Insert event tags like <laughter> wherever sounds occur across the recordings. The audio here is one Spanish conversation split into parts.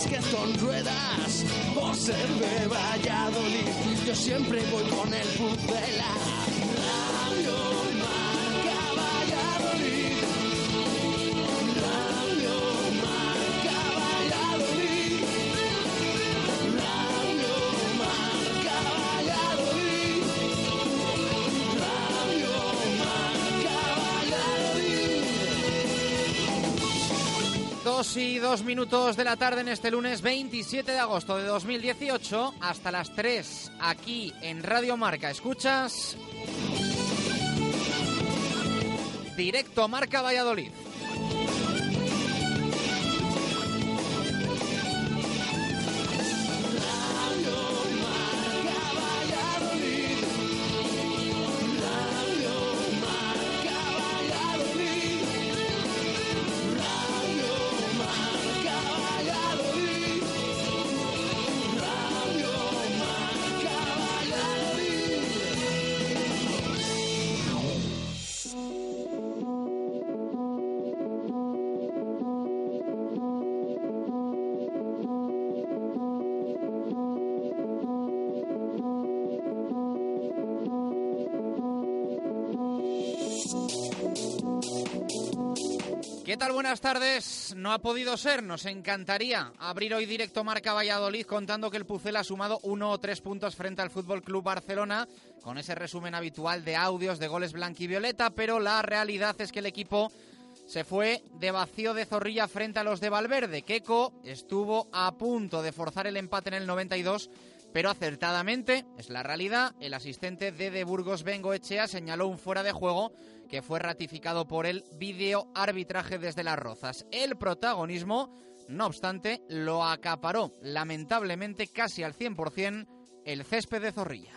básquet con ruedas. Por ser de Valladolid, yo siempre voy con el pucela. 2 y 2 minutos de la tarde en este lunes 27 de agosto de 2018 hasta las 3 aquí en Radio Marca. Escuchas directo a Marca Valladolid. ¿Qué tal? Buenas tardes. No ha podido ser. Nos encantaría abrir hoy directo Marca Valladolid contando que el Pucel ha sumado uno o tres puntos frente al Fútbol Club Barcelona con ese resumen habitual de audios de goles blanquivioleta, pero la realidad es que el equipo se fue de vacío de zorrilla frente a los de Valverde. Keco estuvo a punto de forzar el empate en el 92, pero acertadamente, es la realidad, el asistente de De Burgos Bengo Echea señaló un fuera de juego que fue ratificado por el video arbitraje desde las Rozas. El protagonismo, no obstante, lo acaparó lamentablemente casi al 100% el césped de Zorrilla.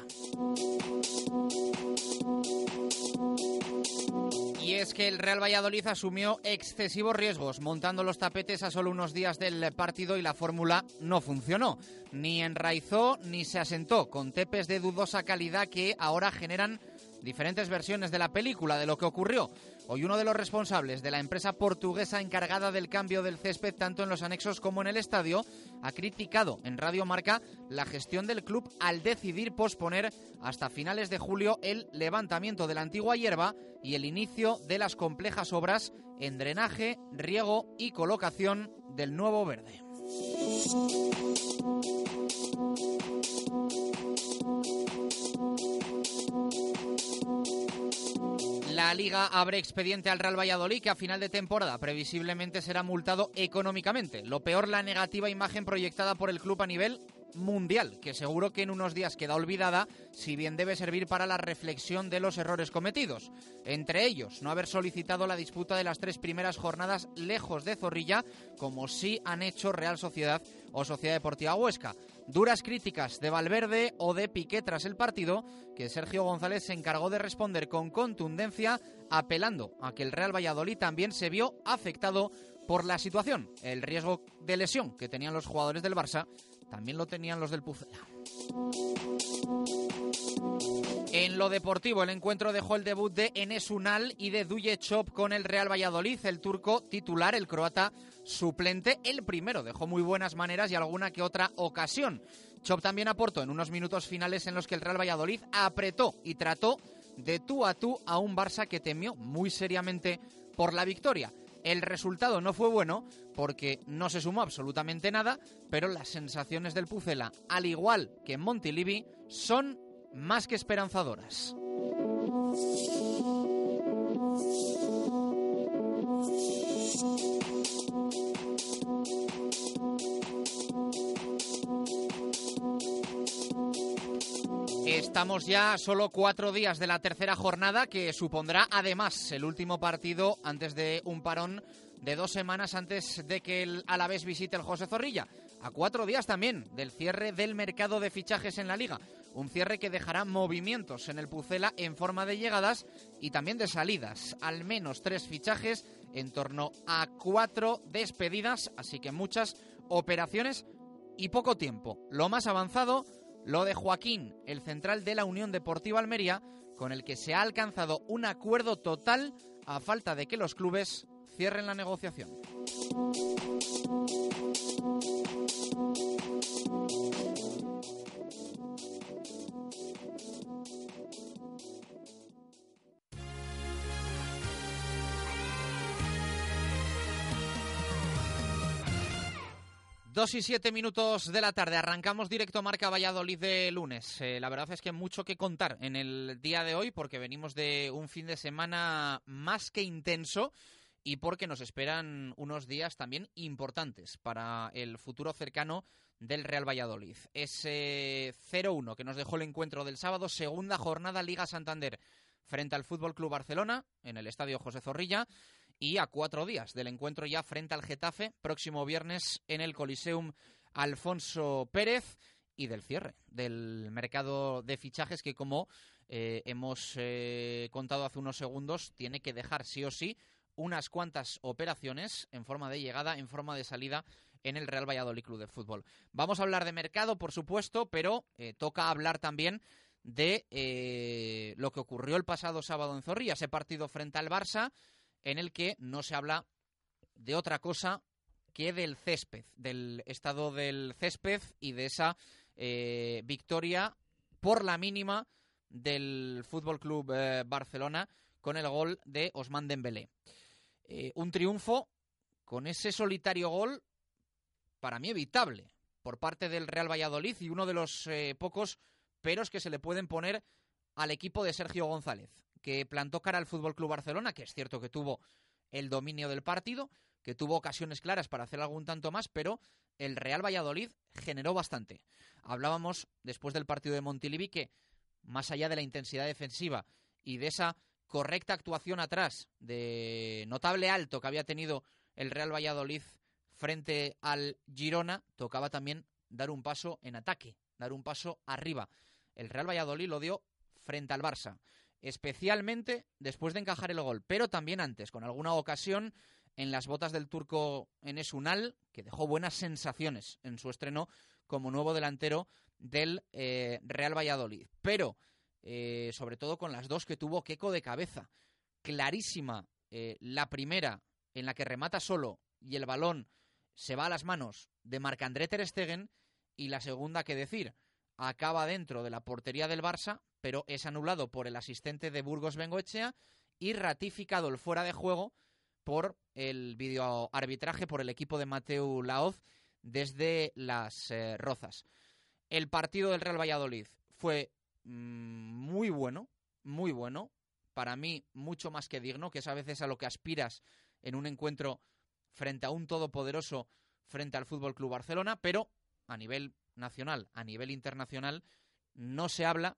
Es que el Real Valladolid asumió excesivos riesgos montando los tapetes a solo unos días del partido y la fórmula no funcionó. Ni enraizó ni se asentó con tepes de dudosa calidad que ahora generan diferentes versiones de la película de lo que ocurrió. Hoy uno de los responsables de la empresa portuguesa encargada del cambio del césped tanto en los anexos como en el estadio ha criticado en Radio Marca la gestión del club al decidir posponer hasta finales de julio el levantamiento de la antigua hierba y el inicio de las complejas obras en drenaje, riego y colocación del nuevo verde. La Liga abre expediente al Real Valladolid que a final de temporada previsiblemente será multado económicamente. Lo peor, la negativa imagen proyectada por el club a nivel mundial, que seguro que en unos días queda olvidada, si bien debe servir para la reflexión de los errores cometidos. Entre ellos, no haber solicitado la disputa de las tres primeras jornadas lejos de Zorrilla, como sí han hecho Real Sociedad o Sociedad Deportiva Huesca. Duras críticas de Valverde o de Piqué tras el partido, que Sergio González se encargó de responder con contundencia, apelando a que el Real Valladolid también se vio afectado por la situación. El riesgo de lesión que tenían los jugadores del Barça también lo tenían los del Pucela. En lo deportivo, el encuentro dejó el debut de Enes Unal y de Duje Chop con el Real Valladolid. El turco titular, el croata suplente, el primero dejó muy buenas maneras y alguna que otra ocasión. Chop también aportó en unos minutos finales en los que el Real Valladolid apretó y trató de tú a tú a un Barça que temió muy seriamente por la victoria. El resultado no fue bueno porque no se sumó absolutamente nada, pero las sensaciones del Pucela, al igual que en Montilivi, son más que esperanzadoras. Estamos ya solo cuatro días de la tercera jornada que supondrá además el último partido antes de un parón de dos semanas antes de que el Alavés visite el José Zorrilla. A cuatro días también del cierre del mercado de fichajes en la liga. Un cierre que dejará movimientos en el Pucela en forma de llegadas y también de salidas. Al menos tres fichajes en torno a cuatro despedidas, así que muchas operaciones y poco tiempo. Lo más avanzado lo de Joaquín, el central de la Unión Deportiva Almería, con el que se ha alcanzado un acuerdo total a falta de que los clubes cierren la negociación. Dos y siete minutos de la tarde. Arrancamos directo Marca Valladolid de lunes. Eh, la verdad es que mucho que contar en el día de hoy porque venimos de un fin de semana más que intenso y porque nos esperan unos días también importantes para el futuro cercano del Real Valladolid. Ese 0-1 que nos dejó el encuentro del sábado, segunda jornada Liga Santander frente al Fútbol Club Barcelona en el Estadio José Zorrilla y a cuatro días del encuentro ya frente al Getafe, próximo viernes en el Coliseum Alfonso Pérez y del cierre del mercado de fichajes que como eh, hemos eh, contado hace unos segundos tiene que dejar sí o sí unas cuantas operaciones en forma de llegada, en forma de salida en el Real Valladolid Club de Fútbol. Vamos a hablar de mercado, por supuesto, pero eh, toca hablar también de lo que ocurrió el pasado sábado en Zorrilla, ese partido frente al Barça, en el que no se habla de otra cosa que del césped, del estado del césped y de esa eh, victoria por la mínima del Fútbol Club eh, Barcelona con el gol de Osman Dembélé. Eh, un triunfo con ese solitario gol para mí evitable por parte del Real Valladolid y uno de los pocos peros que se le pueden poner al equipo de Sergio González que plantó cara al Fútbol Club Barcelona, que es cierto que tuvo el dominio del partido, que tuvo ocasiones claras para hacer algún tanto más, pero el Real Valladolid generó bastante. Hablábamos después del partido de Montilivi que, más allá de la intensidad defensiva y de esa correcta actuación atrás, de notable alto que había tenido el Real Valladolid frente al Girona, tocaba también dar un paso en ataque, dar un paso arriba. El Real Valladolid lo dio frente al Barça. Especialmente después de encajar el gol, pero también antes, con alguna ocasión en las botas del turco Enes Unal, que dejó buenas sensaciones en su estreno como nuevo delantero del eh, Real Valladolid. Pero, eh, sobre todo con las dos que tuvo Keco de cabeza. Clarísima eh, la primera, en la que remata solo y el balón se va a las manos de Marc-André Ter Stegen, y la segunda, que decir, acaba dentro de la portería del Barça, pero es anulado por el asistente de Burgos Bengoechea y ratificado el fuera de juego por el videoarbitraje por el equipo de Mateu Laoz desde las eh, Rozas. El partido del Real Valladolid fue mm, muy bueno, muy bueno, para mí mucho más que digno, que es a veces a lo que aspiras en un encuentro frente a un todopoderoso frente al Fútbol Club Barcelona, pero a nivel nacional, a nivel internacional, no se habla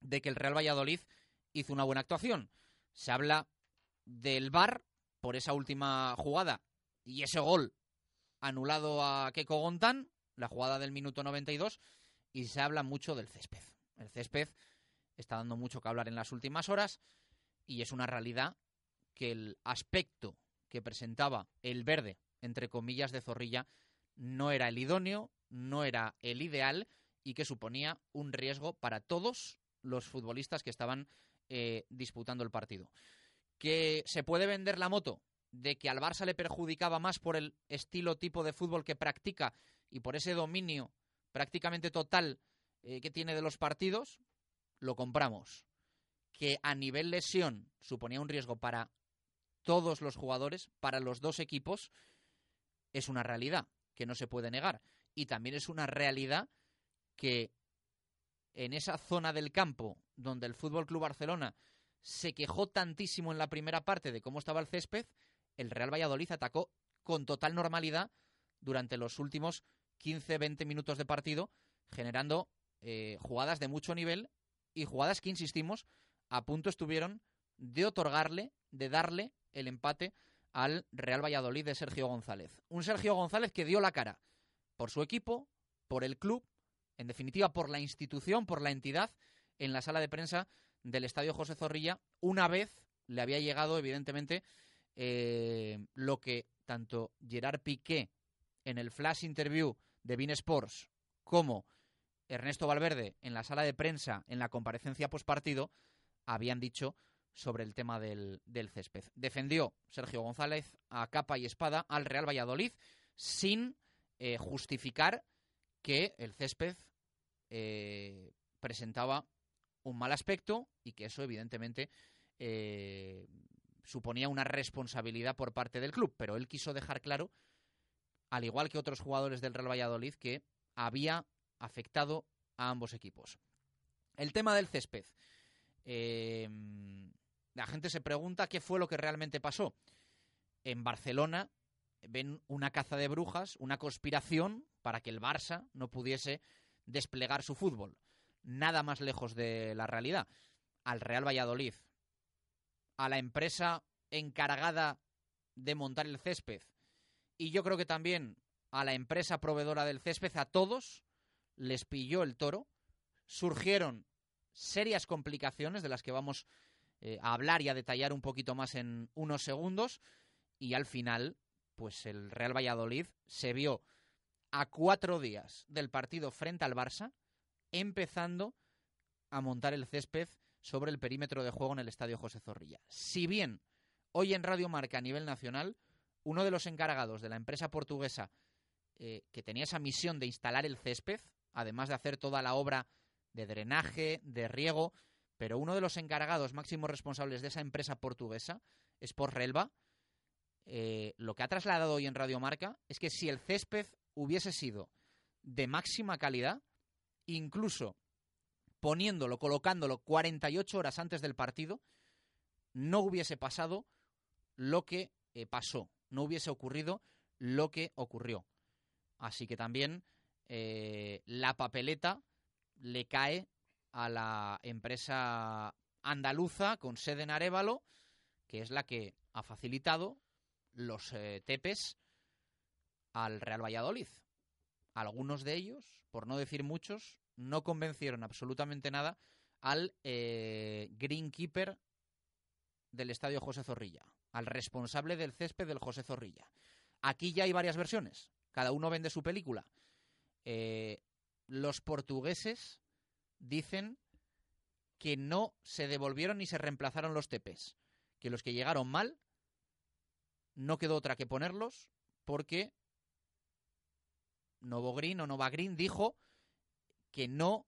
de que el Real Valladolid hizo una buena actuación. Se habla del VAR por esa última jugada y ese gol anulado a Keco Gontán, la jugada del minuto 92, y se habla mucho del césped. El césped está dando mucho que hablar en las últimas horas y es una realidad que el aspecto que presentaba el verde, entre comillas, de Zorrilla, no era el idóneo, no era el ideal y que suponía un riesgo para todos los futbolistas que estaban eh, disputando el partido. ¿Que se puede vender la moto? de que al Barça le perjudicaba más por el estilo tipo de fútbol que practica y por ese dominio prácticamente total eh, que tiene de los partidos, lo compramos. Que a nivel lesión suponía un riesgo para todos los jugadores, para los dos equipos, es una realidad que no se puede negar. Y también es una realidad que en esa zona del campo donde el Fútbol Club Barcelona se quejó tantísimo en la primera parte de cómo estaba el césped, el Real Valladolid atacó con total normalidad durante los últimos 15-20 minutos de partido, generando eh, jugadas de mucho nivel y jugadas que, insistimos, a punto estuvieron de otorgarle, de darle el empate al Real Valladolid de Sergio González. Un Sergio González que dio la cara por su equipo, por el club, en definitiva por la institución, por la entidad, en la sala de prensa del Estadio José Zorrilla, una vez le había llegado, evidentemente, eh, lo que tanto Gerard Piqué en el flash interview de Bean Sports como Ernesto Valverde en la sala de prensa en la comparecencia postpartido habían dicho sobre el tema del, césped. Defendió Sergio González a capa y espada al Real Valladolid sin eh, justificar que el césped eh, presentaba un mal aspecto y que eso evidentemente suponía una responsabilidad por parte del club, pero él quiso dejar claro, al igual que otros jugadores del Real Valladolid, que había afectado a ambos equipos. El tema del césped. Em, la gente se pregunta qué fue lo que realmente pasó. En Barcelona ven una caza de brujas, una conspiración para que el Barça no pudiese desplegar su fútbol. Nada más lejos de la realidad. Al Real Valladolid a la empresa encargada de montar el césped y yo creo que también a la empresa proveedora del césped, a todos les pilló el toro, surgieron serias complicaciones de las que vamos eh, a hablar y a detallar un poquito más en unos segundos y al final pues el Real Valladolid se vio a cuatro días del partido frente al Barça empezando a montar el césped sobre el perímetro de juego en el Estadio José Zorrilla. Si bien hoy en Radio Marca a nivel nacional, uno de los encargados de la empresa portuguesa eh, que tenía esa misión de instalar el césped, además de hacer toda la obra de drenaje, de riego, pero uno de los encargados máximos responsables de esa empresa portuguesa, es Relva, eh, lo que ha trasladado hoy en Radio Marca es que si el césped hubiese sido de máxima calidad, incluso poniéndolo, colocándolo 48 horas antes del partido, no hubiese pasado lo que eh, pasó, no hubiese ocurrido lo que ocurrió. Así que también eh, la papeleta le cae a la empresa andaluza con sede en Arevalo, que es la que ha facilitado los eh, tepes al Real Valladolid. Algunos de ellos, por no decir muchos, no convencieron absolutamente nada al eh, greenkeeper del estadio José Zorrilla, al responsable del césped del José Zorrilla. Aquí ya hay varias versiones, cada uno vende su película. Eh, los portugueses dicen que no se devolvieron ni se reemplazaron los tepes, que los que llegaron mal no quedó otra que ponerlos porque Novo Green o Nova Green dijo que no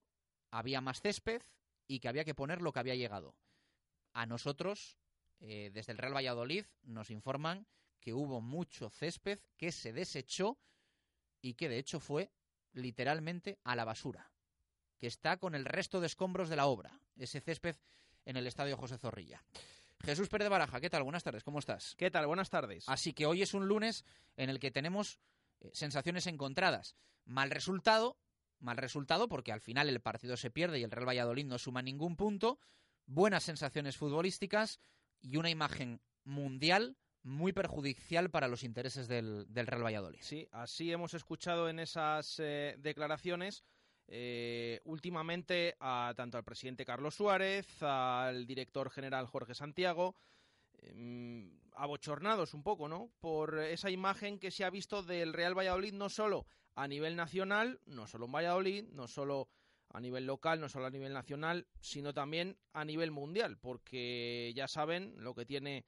había más césped y que había que poner lo que había llegado. A nosotros, eh, desde el Real Valladolid, nos informan que hubo mucho césped que se desechó y que de hecho fue literalmente a la basura, que está con el resto de escombros de la obra, ese césped en el Estadio José Zorrilla. Jesús Pérez de Baraja, ¿qué tal? Buenas tardes, ¿cómo estás? ¿Qué tal? Buenas tardes. Así que hoy es un lunes en el que tenemos eh, sensaciones encontradas. Mal resultado, mal resultado porque al final el partido se pierde y el Real Valladolid no suma ningún punto. Buenas sensaciones futbolísticas y una imagen mundial muy perjudicial para los intereses del, del Real Valladolid. Sí, así hemos escuchado en esas eh, declaraciones. Eh, últimamente a tanto al presidente Carlos Suárez, al director general Jorge Santiago, eh, abochornados un poco, ¿no? Por esa imagen que se ha visto del Real Valladolid no solo a nivel nacional, no solo en Valladolid, no solo a nivel local, no solo a nivel nacional, sino también a nivel mundial, porque ya saben lo que tiene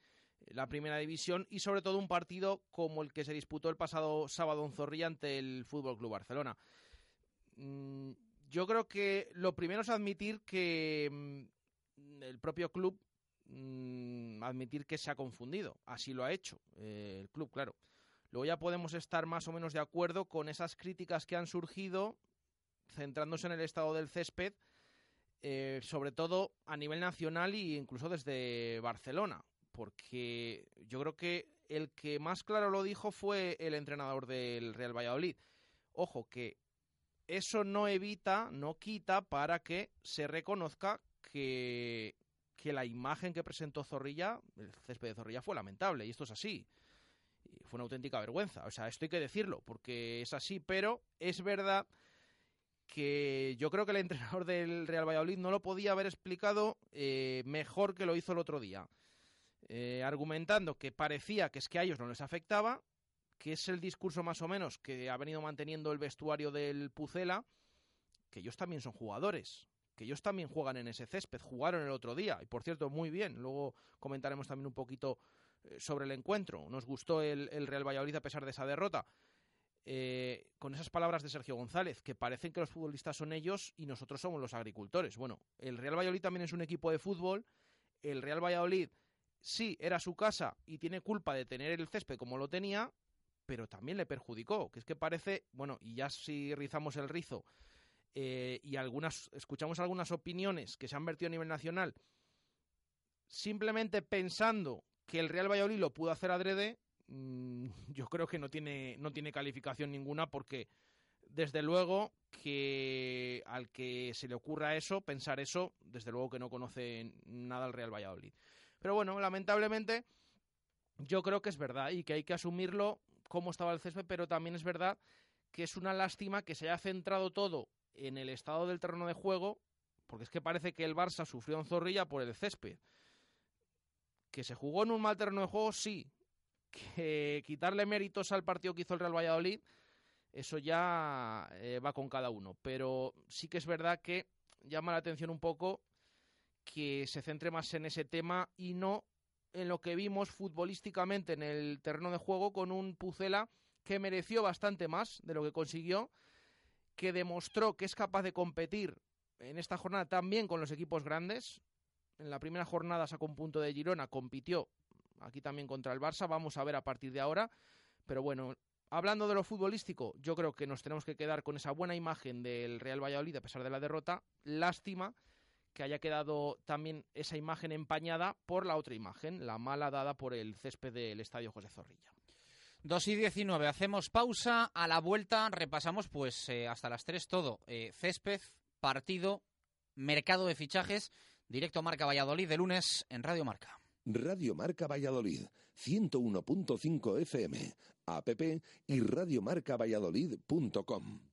la primera división y sobre todo un partido como el que se disputó el pasado sábado en Zorrilla ante el Fútbol Club Barcelona. Mm, yo creo que lo primero es admitir que mm, el propio club mm, admitir que se ha confundido. Así lo ha hecho eh, el club, claro. Luego ya podemos estar más o menos de acuerdo con esas críticas que han surgido, centrándose en el estado del césped, eh, sobre todo a nivel nacional e incluso desde Barcelona, porque yo creo que el que más claro lo dijo fue el entrenador del Real Valladolid. Ojo, que eso no evita, no quita para que se reconozca que, que la imagen que presentó Zorrilla, el césped de Zorrilla, fue lamentable, y esto es así. Fue una auténtica vergüenza. O sea, esto hay que decirlo, porque es así, pero es verdad que yo creo que el entrenador del Real Valladolid no lo podía haber explicado eh, mejor que lo hizo el otro día. Eh, argumentando que parecía que es que a ellos no les afectaba que es el discurso más o menos que ha venido manteniendo el vestuario del Pucela, que ellos también son jugadores, que ellos también juegan en ese césped, jugaron el otro día, y por cierto, muy bien, luego comentaremos también un poquito eh, sobre el encuentro, nos gustó el, Real Valladolid a pesar de esa derrota. Eh, con esas palabras de Sergio González, que parecen que los futbolistas son ellos y nosotros somos los agricultores. Bueno, el Real Valladolid también es un equipo de fútbol, el Real Valladolid sí era su casa y tiene culpa de tener el césped como lo tenía, pero también le perjudicó, que es que parece, bueno, y ya si rizamos el rizo eh, y algunas escuchamos algunas opiniones que se han vertido a nivel nacional, simplemente pensando que el Real Valladolid lo pudo hacer adrede, mm, <laughs> yo creo que no tiene, no tiene calificación ninguna porque desde luego que al que se le ocurra eso, pensar eso, desde luego que no conoce nada al Real Valladolid. Pero bueno, lamentablemente yo creo que es verdad y que hay que asumirlo cómo estaba el césped, pero también es verdad que es una lástima que se haya centrado todo en el estado del terreno de juego, porque es que parece que el Barça sufrió en Zorrilla por el césped. Que se jugó en un mal terreno de juego, sí. Que quitarle méritos al partido que hizo el Real Valladolid, eso ya eh, va con cada uno. Pero sí que es verdad que llama la atención un poco que se centre más en ese tema y no en lo que vimos futbolísticamente en el terreno de juego con un Pucela que mereció bastante más de lo que consiguió, que demostró que es capaz de competir en esta jornada también con los equipos grandes. En la primera jornada sacó un punto de Girona, compitió aquí también contra el Barça, vamos a ver a partir de ahora. Pero bueno, hablando de lo futbolístico, yo creo que nos tenemos que quedar con esa buena imagen del Real Valladolid a pesar de la derrota. Lástima que haya quedado también esa imagen empañada por la otra imagen, la mala dada por el césped del Estadio José Zorrilla. 2 y 19, hacemos pausa, a la vuelta repasamos pues eh, hasta las 3 todo, eh, césped, partido, mercado de fichajes, directo Marca Valladolid de lunes en Radio Marca. Radio Marca Valladolid, 101.5 FM, app y radiomarcavalladolid.com.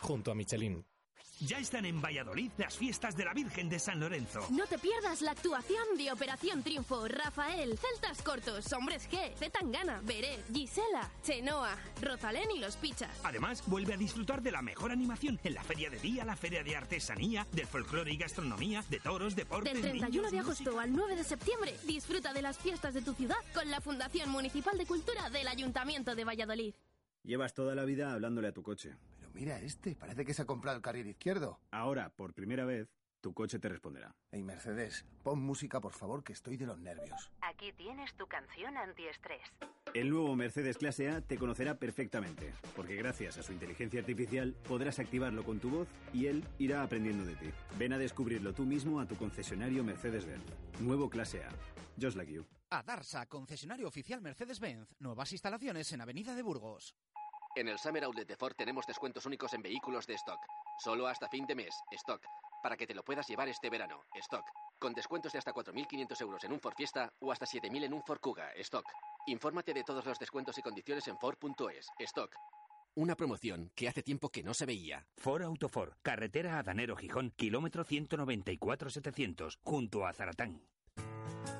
junto a Michelin. Ya están en Valladolid las fiestas de la Virgen de San Lorenzo. No te pierdas la actuación de Operación Triunfo, Rafael, Celtas Cortos, Hombres G, Zetangana, Beret, Gisela, Chenoa, Rosalén y Los Pichas. Además, vuelve a disfrutar de la mejor animación en la Feria de Día, la Feria de Artesanía, del folclore y gastronomía, de toros, deportes, Del 31 de agosto al 9 de septiembre, disfruta de las fiestas de tu ciudad con la Fundación Municipal de Cultura del Ayuntamiento de Valladolid. Llevas toda la vida hablándole a tu coche. Mira este, parece que se ha comprado el carril izquierdo. Ahora, por primera vez, tu coche te responderá. Hey Mercedes, pon música por favor que estoy de los nervios. Aquí tienes tu canción antiestrés. El nuevo Mercedes Clase A te conocerá perfectamente, porque gracias a su inteligencia artificial podrás activarlo con tu voz y él irá aprendiendo de ti. Ven a descubrirlo tú mismo a tu concesionario Mercedes-Benz. Nuevo Clase A. Just like you. Adarsa, concesionario oficial Mercedes-Benz. Nuevas instalaciones en Avenida de Burgos. En el Summer Outlet de Ford tenemos descuentos únicos en vehículos de stock. Solo hasta fin de mes, stock. Para que te lo puedas llevar este verano, stock. Con descuentos de hasta 4.500 euros en un Ford Fiesta o hasta 7.000 en un Ford Kuga, stock. Infórmate de todos los descuentos y condiciones en Ford.es, stock. Una promoción que hace tiempo que no se veía. Ford Autofor, carretera Adanero Gijón, kilómetro 194-700, junto a Zaratán.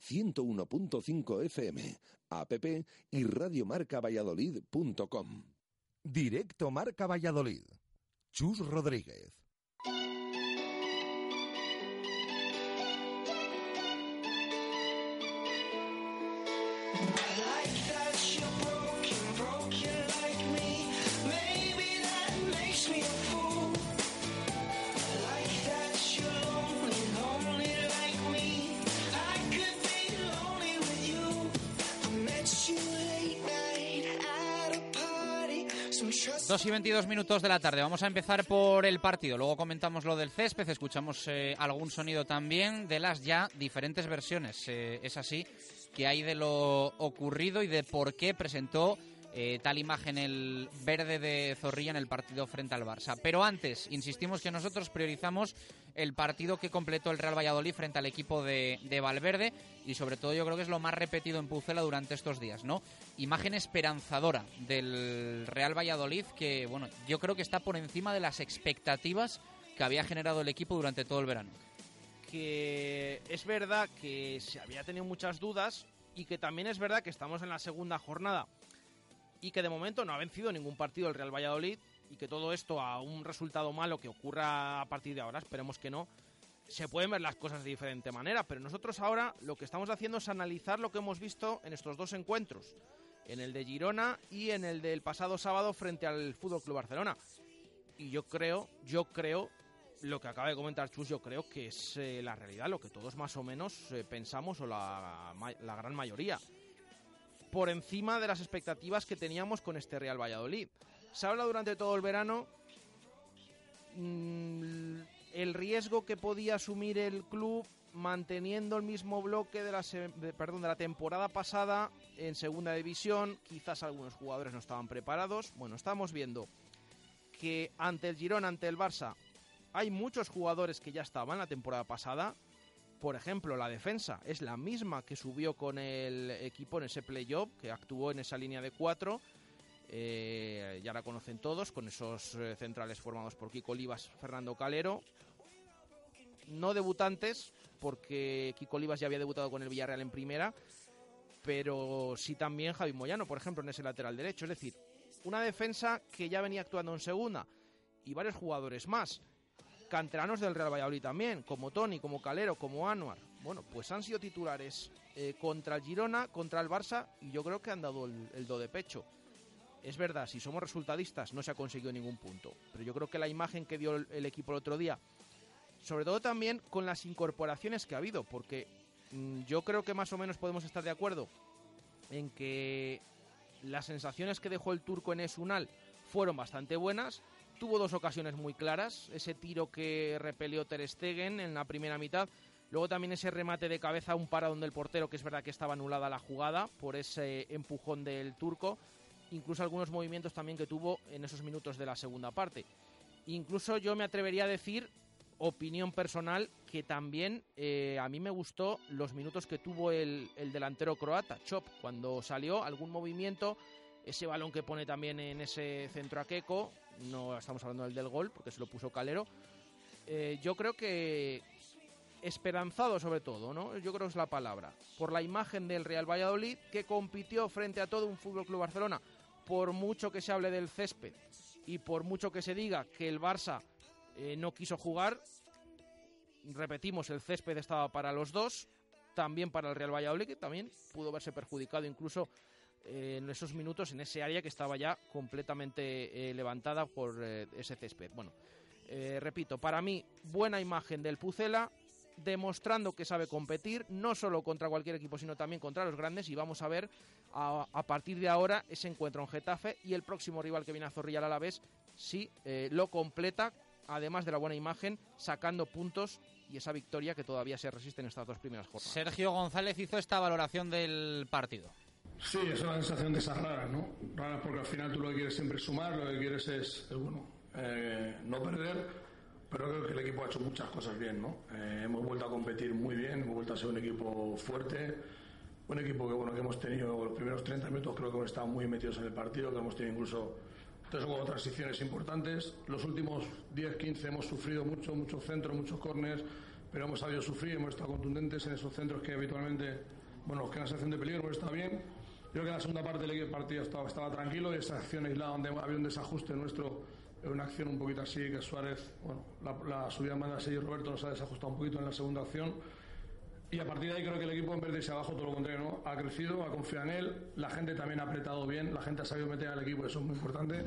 101.5 FM, app y radiomarcavalladolid.com. Directo Marca Valladolid. Chus Rodríguez. Dos y 22 minutos de la tarde. Vamos a empezar por el partido. Luego comentamos lo del césped, escuchamos eh, algún sonido también de las ya diferentes versiones. Eh, es así que hay de lo ocurrido y de por qué presentó eh, tal imagen el verde de Zorrilla en el partido frente al Barça. Pero antes, insistimos que nosotros priorizamos el partido que completó el Real Valladolid frente al equipo de, Valverde y sobre todo yo creo que es lo más repetido en Pucela durante estos días, ¿no? Imagen esperanzadora del Real Valladolid que, bueno, yo creo que está por encima de las expectativas que había generado el equipo durante todo el verano. Que es verdad que se había tenido muchas dudas y que también es verdad que estamos en la segunda jornada y que de momento no ha vencido ningún partido el Real Valladolid y que todo esto a un resultado malo que ocurra a partir de ahora, esperemos que no, se pueden ver las cosas de diferente manera, pero nosotros ahora lo que estamos haciendo es analizar lo que hemos visto en estos dos encuentros, en el de Girona y en el del pasado sábado frente al Fútbol Club Barcelona. Y yo creo, yo creo lo que acaba de comentar Chus, yo creo que es eh, la realidad, lo que todos más o menos eh, pensamos o la, la gran mayoría por encima de las expectativas que teníamos con este Real Valladolid. Se habla durante todo el verano mm, el riesgo que podía asumir el club manteniendo el mismo bloque de la, perdón, de la temporada pasada en segunda división. Quizás algunos jugadores no estaban preparados. Bueno, estamos viendo que ante el Girón, ante el Barça, hay muchos jugadores que ya estaban la temporada pasada por ejemplo, la defensa es la misma que subió con el equipo en ese playoff, que actuó en esa línea de cuatro. Eh, ya la conocen todos, con esos eh, centrales formados por Kiko Olivas, Fernando Calero. no debutantes, porque Kiko Olivas ya había debutado con el Villarreal en primera, pero sí también Javi Moyano, por ejemplo, en ese lateral derecho. Es decir, una defensa que ya venía actuando en segunda y varios jugadores más. Canteranos del Real Valladolid también, como Tony, como Calero, como Anuar. Bueno, pues han sido titulares eh, contra el Girona, contra el Barça y yo creo que han dado el, do de pecho. Es verdad, si somos resultadistas no se ha conseguido ningún punto, pero yo creo que la imagen que dio el, equipo el otro día, sobre todo también con las incorporaciones que ha habido, porque mm, yo creo que más o menos podemos estar de acuerdo en que las sensaciones que dejó el turco en Esunal fueron bastante buenas. Tuvo dos ocasiones muy claras, ese tiro que repelió Ter Stegen en la primera mitad, luego también ese remate de cabeza, un paradón del portero, que es verdad que estaba anulada la jugada por ese empujón del turco, incluso algunos movimientos también que tuvo en esos minutos de la segunda parte. Incluso yo me atrevería a decir, opinión personal, que también eh, a mí me gustó los minutos que tuvo el, el delantero croata, Chop, cuando salió algún movimiento, ese balón que pone también en ese centro a Keco, no estamos hablando del del gol, porque se lo puso Calero. Eh, yo creo que esperanzado sobre todo, ¿no? Yo creo que es la palabra. Por la imagen del Real Valladolid, que compitió frente a todo un Fútbol Club Barcelona, por mucho que se hable del césped y por mucho que se diga que el Barça eh, no quiso jugar, repetimos, el césped estaba para los dos, también para el Real Valladolid, que también pudo verse perjudicado incluso eh, en esos minutos en ese área que estaba ya completamente eh, levantada por eh, ese césped. Bueno, repito, para mí, buena imagen del Pucela, demostrando que sabe competir, no solo contra cualquier equipo, sino también contra los grandes. Y vamos a ver a, a partir de ahora ese encuentro en Getafe y el próximo rival que viene a Zorrilla a la vez, si lo completa, además de la buena imagen, sacando puntos y esa victoria que todavía se resiste en estas dos primeras jornadas. Sergio González hizo esta valoración del partido. Sí, es una sensación de esas raras, ¿no? Raras porque al final tú lo que quieres siempre es sumar, lo que quieres es, bueno, eh, no perder, pero creo que el equipo ha hecho muchas cosas bien, ¿no? Eh, hemos vuelto a competir muy bien, hemos vuelto a ser un equipo fuerte, un equipo que, bueno, que hemos tenido los primeros 30 minutos, creo que hemos estado muy metidos en el partido, que hemos tenido incluso tres o cuatro transiciones importantes. Los últimos 10, 15 hemos sufrido mucho, muchos centros, muchos corners, pero hemos sabido sufrir, hemos estado contundentes en esos centros que habitualmente, bueno, los que la sensación de peligro, hemos estado bien Creo que en la segunda parte del partido estaba, estaba tranquilo y esa acción aislada donde había un desajuste nuestro, una acción un poquito así que Suárez, bueno, la, subida en banda y Roberto nos ha desajustado un poquito en la segunda acción. Y a partir de ahí creo que el equipo en vez de irse abajo, todo lo contrario, ¿no? ha crecido, ha confiado en él, la gente también ha apretado bien, la gente ha sabido meter al equipo, eso es muy importante.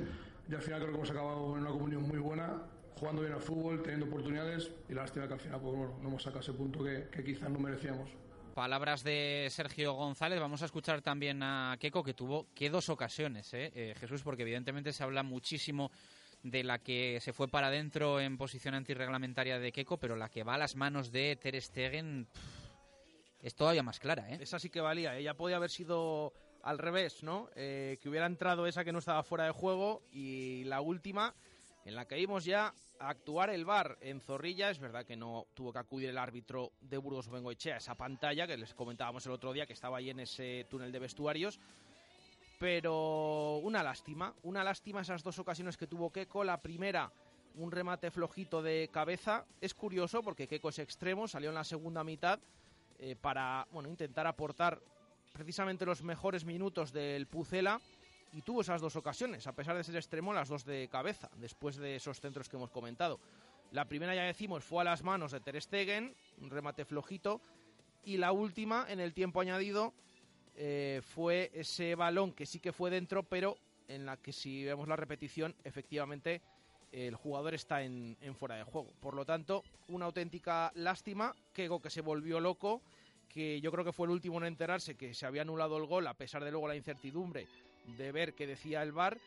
Y al final creo que hemos acabado en una comunión muy buena, jugando bien al fútbol, teniendo oportunidades y la lástima que al final pues, no hemos sacado ese punto que quizás no merecíamos. Palabras de Sergio González. Vamos a escuchar también a Keco, que tuvo que dos ocasiones, ¿eh? ¿eh? Jesús, porque evidentemente se habla muchísimo de la que se fue para adentro en posición antirreglamentaria de Keco, pero la que va a las manos de Ter Stegen es todavía más clara. ¿eh? Esa sí que valía. Ella podía haber sido al revés, ¿no? Eh, que hubiera entrado esa que no estaba fuera de juego y la última en la que vimos ya actuar el VAR en Zorrilla. Es verdad que no tuvo que acudir el árbitro de Burgos Bengoechea esa pantalla que les comentábamos el otro día que estaba ahí en ese túnel de vestuarios. Pero una lástima, una lástima esas dos ocasiones que tuvo Keco. La primera, un remate flojito de cabeza. Es curioso porque Keco es extremo, salió en la segunda mitad eh, para bueno, intentar aportar precisamente los mejores minutos del Pucela y tuvo esas dos ocasiones, a pesar de ser extremo, las dos de cabeza, después de esos centros que hemos comentado. La primera, ya decimos, fue a las manos de Ter Stegen, un remate flojito, y la última, en el tiempo añadido, eh, fue ese balón que sí que fue dentro, pero en la que si vemos la repetición, efectivamente el jugador está en, fuera de juego. Por lo tanto, una auténtica lástima, Kego que se volvió loco, que yo creo que fue el último en enterarse que se había anulado el gol, a pesar de luego la incertidumbre de ver qué decía el VAR,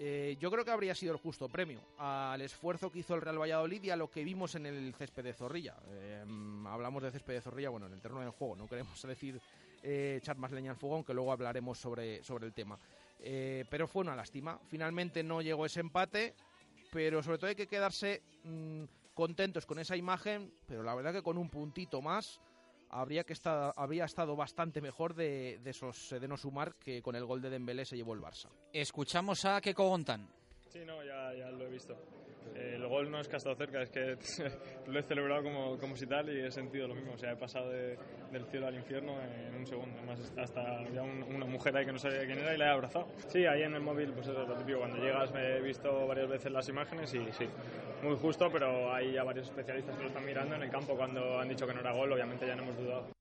eh, yo creo que habría sido el justo premio al esfuerzo que hizo el Real Valladolid y a lo que vimos en el césped de Zorrilla. Eh, hablamos de césped de Zorrilla, bueno, en el terreno del juego, no queremos <laughs> decir eh, echar más leña al fogón, que luego hablaremos sobre, sobre el tema. pero fue una lástima. Finalmente no llegó ese empate, pero sobre todo hay que quedarse mm, contentos con esa imagen, pero la verdad que con un puntito más habría que estar, habría estado bastante mejor de, de, esos, de no sumar que con el gol de Dembélé se llevó el Barça. Escuchamos a Keko Gontan. Sí, no, ya, ya lo he visto. El gol no es que ha estado cerca, es que <laughs> lo he celebrado como, como si tal y he sentido lo mismo. O sea, he pasado del cielo al infierno en un segundo. Además, hasta había una mujer ahí que no sabía quién era y la he abrazado. Sí, ahí en el móvil, pues eso es lo típico. Cuando llegas, me he visto varias veces las imágenes y sí, muy justo, pero hay ya varios especialistas que lo están mirando en el campo cuando han dicho que no era gol. Obviamente ya no hemos dudado.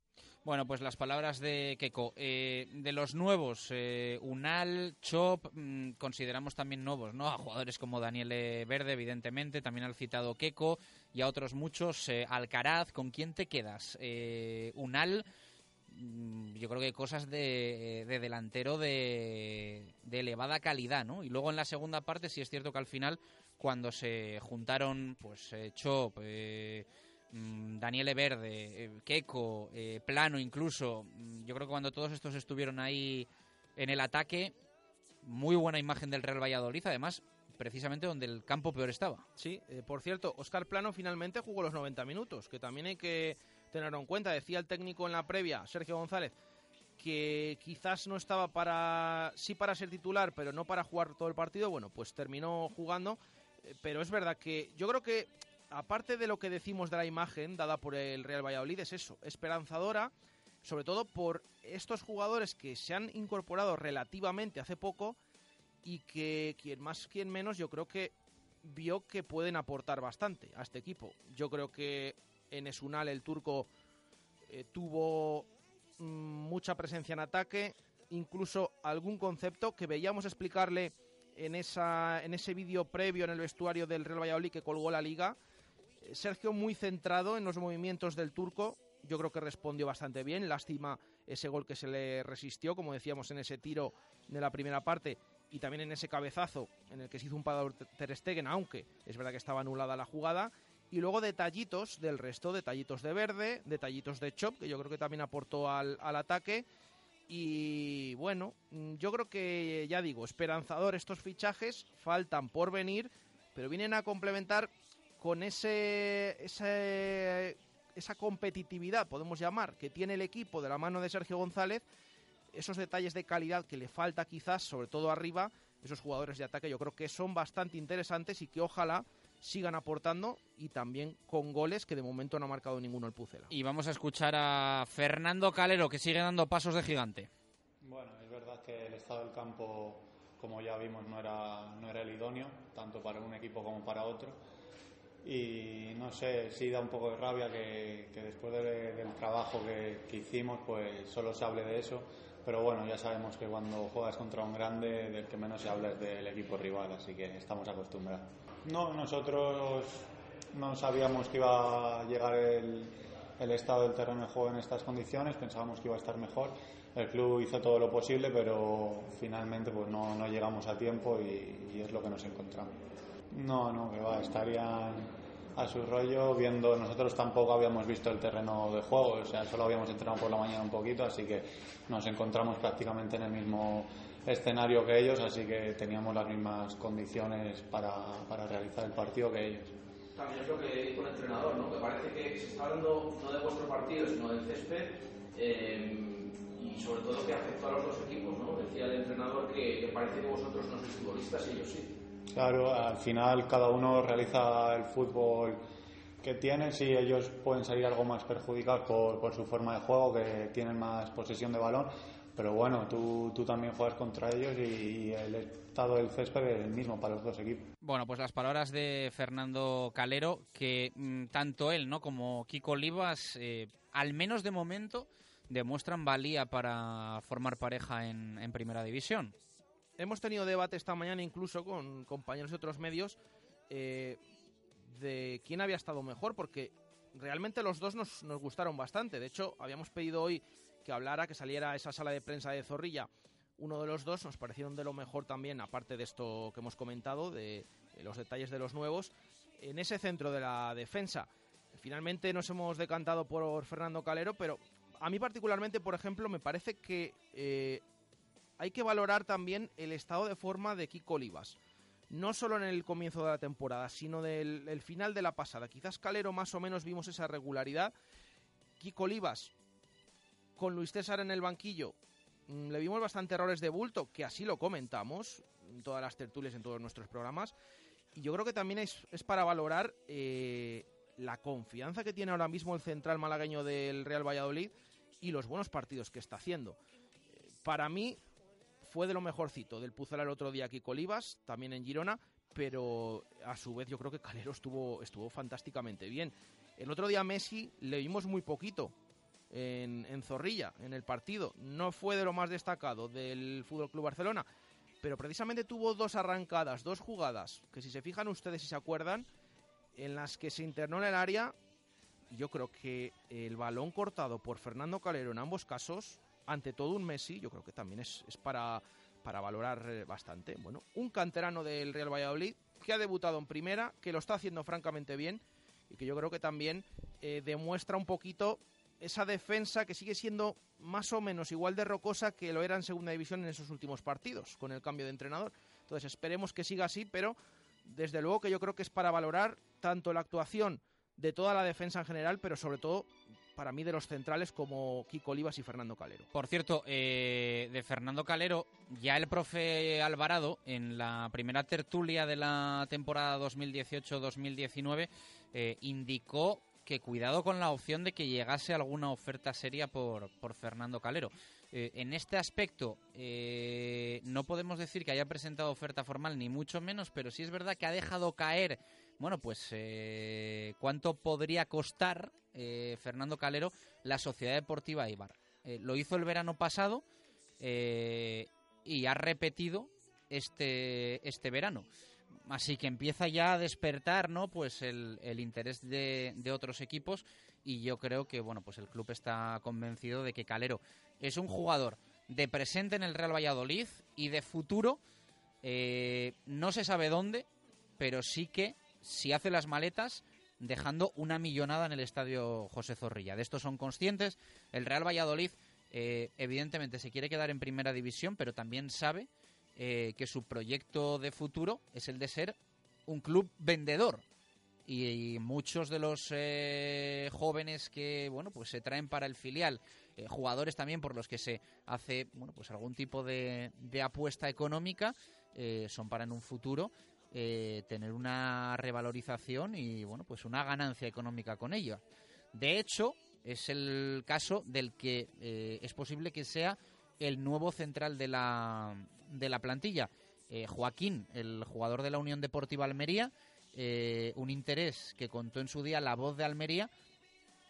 Bueno, pues las palabras de Keiko. Eh, de los nuevos, eh, Unal, Chop, mm, consideramos también nuevos, ¿no? A jugadores como Daniel Verde, evidentemente, también al citado Keiko y a otros muchos. Eh, Alcaraz, ¿con quién te quedas? Unal, mm, yo creo que cosas de, delantero de, de, elevada calidad, ¿no? Y luego en la segunda parte sí es cierto que al final, cuando se juntaron, pues Chop... Mm, Daniele Verde, eh, Keco, eh, Plano incluso. Mm, yo creo que cuando todos estos estuvieron ahí en el ataque, muy buena imagen del Real Valladolid, además precisamente donde el campo peor estaba. Sí, eh, por cierto, Oscar Plano finalmente jugó los 90 minutos, que también hay que tenerlo en cuenta. Decía el técnico en la previa, Sergio González, que quizás no estaba para, sí para ser titular, pero no para jugar todo el partido. Bueno, pues terminó jugando, pero es verdad que yo creo que aparte de lo que decimos de la imagen dada por el Real Valladolid, es eso, esperanzadora, sobre todo por estos jugadores que se han incorporado relativamente hace poco y que quien más, quien menos, yo creo que vio que pueden aportar bastante a este equipo. Yo creo que en Esunal el turco eh, tuvo mm, mucha presencia en ataque, incluso algún concepto que veíamos explicarle en, esa, en ese vídeo previo en el vestuario del Real Valladolid que colgó la liga, Sergio muy centrado en los movimientos del turco. Yo creo que respondió bastante bien. Lástima ese gol que se le resistió, como decíamos en ese tiro de la primera parte y también en ese cabezazo en el que se hizo un parador Ter Stegen, aunque es verdad que estaba anulada la jugada. Y luego detallitos del resto, detallitos de verde, detallitos de Chop, que yo creo que también aportó al, al ataque. Y bueno, yo creo que ya digo, esperanzador estos fichajes, faltan por venir, pero vienen a complementar con ese, esa competitividad, podemos llamar, que tiene el equipo de la mano de Sergio González, esos detalles de calidad que le falta quizás, sobre todo arriba, esos jugadores de ataque, yo creo que son bastante interesantes y que ojalá sigan aportando y también con goles que de momento no ha marcado ninguno el Pucela. Y vamos a escuchar a Fernando Calero que sigue dando pasos de gigante. Bueno, es verdad que el estado del campo, como ya vimos, no era, no era el idóneo, tanto para un equipo como para otro y no sé, sí da un poco de rabia que, después del trabajo que, hicimos pues solo se hable de eso, pero bueno, ya sabemos que cuando juegas contra un grande del que menos se habla es del equipo rival, así que estamos acostumbrados. No, nosotros no sabíamos que iba a llegar el, estado del terreno de juego en estas condiciones, pensábamos que iba a estar mejor. El club hizo todo lo posible, pero finalmente pues no, no llegamos a tiempo y, y es lo que nos encontramos. No, no, que va, estarían a su rollo viendo, nosotros tampoco habíamos visto el terreno de juego, o sea, solo habíamos entrenado por la mañana un poquito, así que nos encontramos prácticamente en el mismo escenario que ellos, así que teníamos las mismas condiciones para, para realizar el partido que ellos. También es lo que dijo el entrenador, ¿no? que parece que se está hablando no de vuestro partido, sino del césped. Eh, y sobre todo que afectó a los dos equipos, ¿no? Decía el entrenador que, que parece que vosotros no sois futbolistas y ellos sí. Claro, al final cada uno realiza el fútbol que tiene, sí, ellos pueden salir algo más perjudicados por, su forma de juego, que tienen más posesión de balón, pero bueno, tú, tú también juegas contra ellos y, el estado del césped es el mismo para los dos equipos. Bueno, pues las palabras de Fernando Calero, que mm, tanto él ¿no? como Kiko Olivas, eh, al menos de momento, demuestran valía para formar pareja en, en Primera División hemos tenido debate esta mañana incluso con compañeros de otros medios eh, de quién había estado mejor, porque realmente los dos nos, gustaron bastante. De hecho, habíamos pedido hoy que hablara, que saliera esa sala de prensa de Zorrilla. Uno de los dos nos parecieron de lo mejor también, aparte de esto que hemos comentado, de, los detalles de los nuevos, en ese centro de la defensa. Finalmente nos hemos decantado por Fernando Calero, pero a mí particularmente, por ejemplo, me parece que eh, hay que valorar también el estado de forma de Kiko Olivas. No solo en el comienzo de la temporada, sino del final de la pasada. Quizás Calero más o menos vimos esa regularidad. Kiko Olivas, con Luis César en el banquillo, mm, le vimos bastante errores de bulto, que así lo comentamos en todas las tertulias, en todos nuestros programas. Y yo creo que también es, es para valorar eh, la confianza que tiene ahora mismo el central malagueño del Real Valladolid y los buenos partidos que está haciendo. Eh, para mí fue de lo mejorcito del Pucela el otro día aquí Colibas, también en Girona, pero a su vez yo creo que Calero estuvo, estuvo fantásticamente bien. El otro día Messi le vimos muy poquito en, en Zorrilla, en el partido. No fue de lo más destacado del Fútbol Club Barcelona, pero precisamente tuvo dos arrancadas, dos jugadas, que si se fijan ustedes y se acuerdan, en las que se internó en el área. Yo creo que el balón cortado por Fernando Calero en ambos casos, ante todo un Messi, yo creo que también es, es para, para valorar eh, bastante. Bueno, un canterano del Real Valladolid que ha debutado en primera, que lo está haciendo francamente bien y que yo creo que también eh, demuestra un poquito esa defensa que sigue siendo más o menos igual de rocosa que lo era en segunda división en esos últimos partidos, con el cambio de entrenador. Entonces esperemos que siga así, pero desde luego que yo creo que es para valorar tanto la actuación de toda la defensa en general, pero sobre todo para mí de los centrales como Kiko Olivas y Fernando Calero. Por cierto, eh, de Fernando Calero, ya el profe Alvarado, en la primera tertulia de la temporada 2018-2019, eh, indicó que cuidado con la opción de que llegase alguna oferta seria por, por Fernando Calero. Eh, en este aspecto eh, no podemos decir que haya presentado oferta formal ni mucho menos, pero sí es verdad que ha dejado caer, bueno, pues eh, cuánto podría costar Fernando Calero la Sociedad Deportiva Ibar. lo hizo el verano pasado y ha repetido este, este verano. Así que empieza ya a despertar, ¿no? Pues el, interés de, otros equipos y yo creo que, bueno, pues el club está convencido de que Calero es un jugador de presente en el Real Valladolid y de futuro eh, no se sabe dónde, pero sí que si hace las maletas dejando una millonada en el estadio José Zorrilla. De esto son conscientes. El Real Valladolid eh, evidentemente se quiere quedar en primera división, pero también sabe eh, que su proyecto de futuro es el de ser un club vendedor. Y, muchos de los eh, jóvenes que bueno pues se traen para el filial, eh, jugadores también por los que se hace bueno pues algún tipo de, de apuesta económica, son para en un futuro tener una revalorización y bueno pues una ganancia económica con ello. De hecho, es el caso del que es posible que sea el nuevo central de la, de la plantilla. Eh, Joaquín, el jugador de la Unión Deportiva Almería, eh, un interés que contó en su día la voz de Almería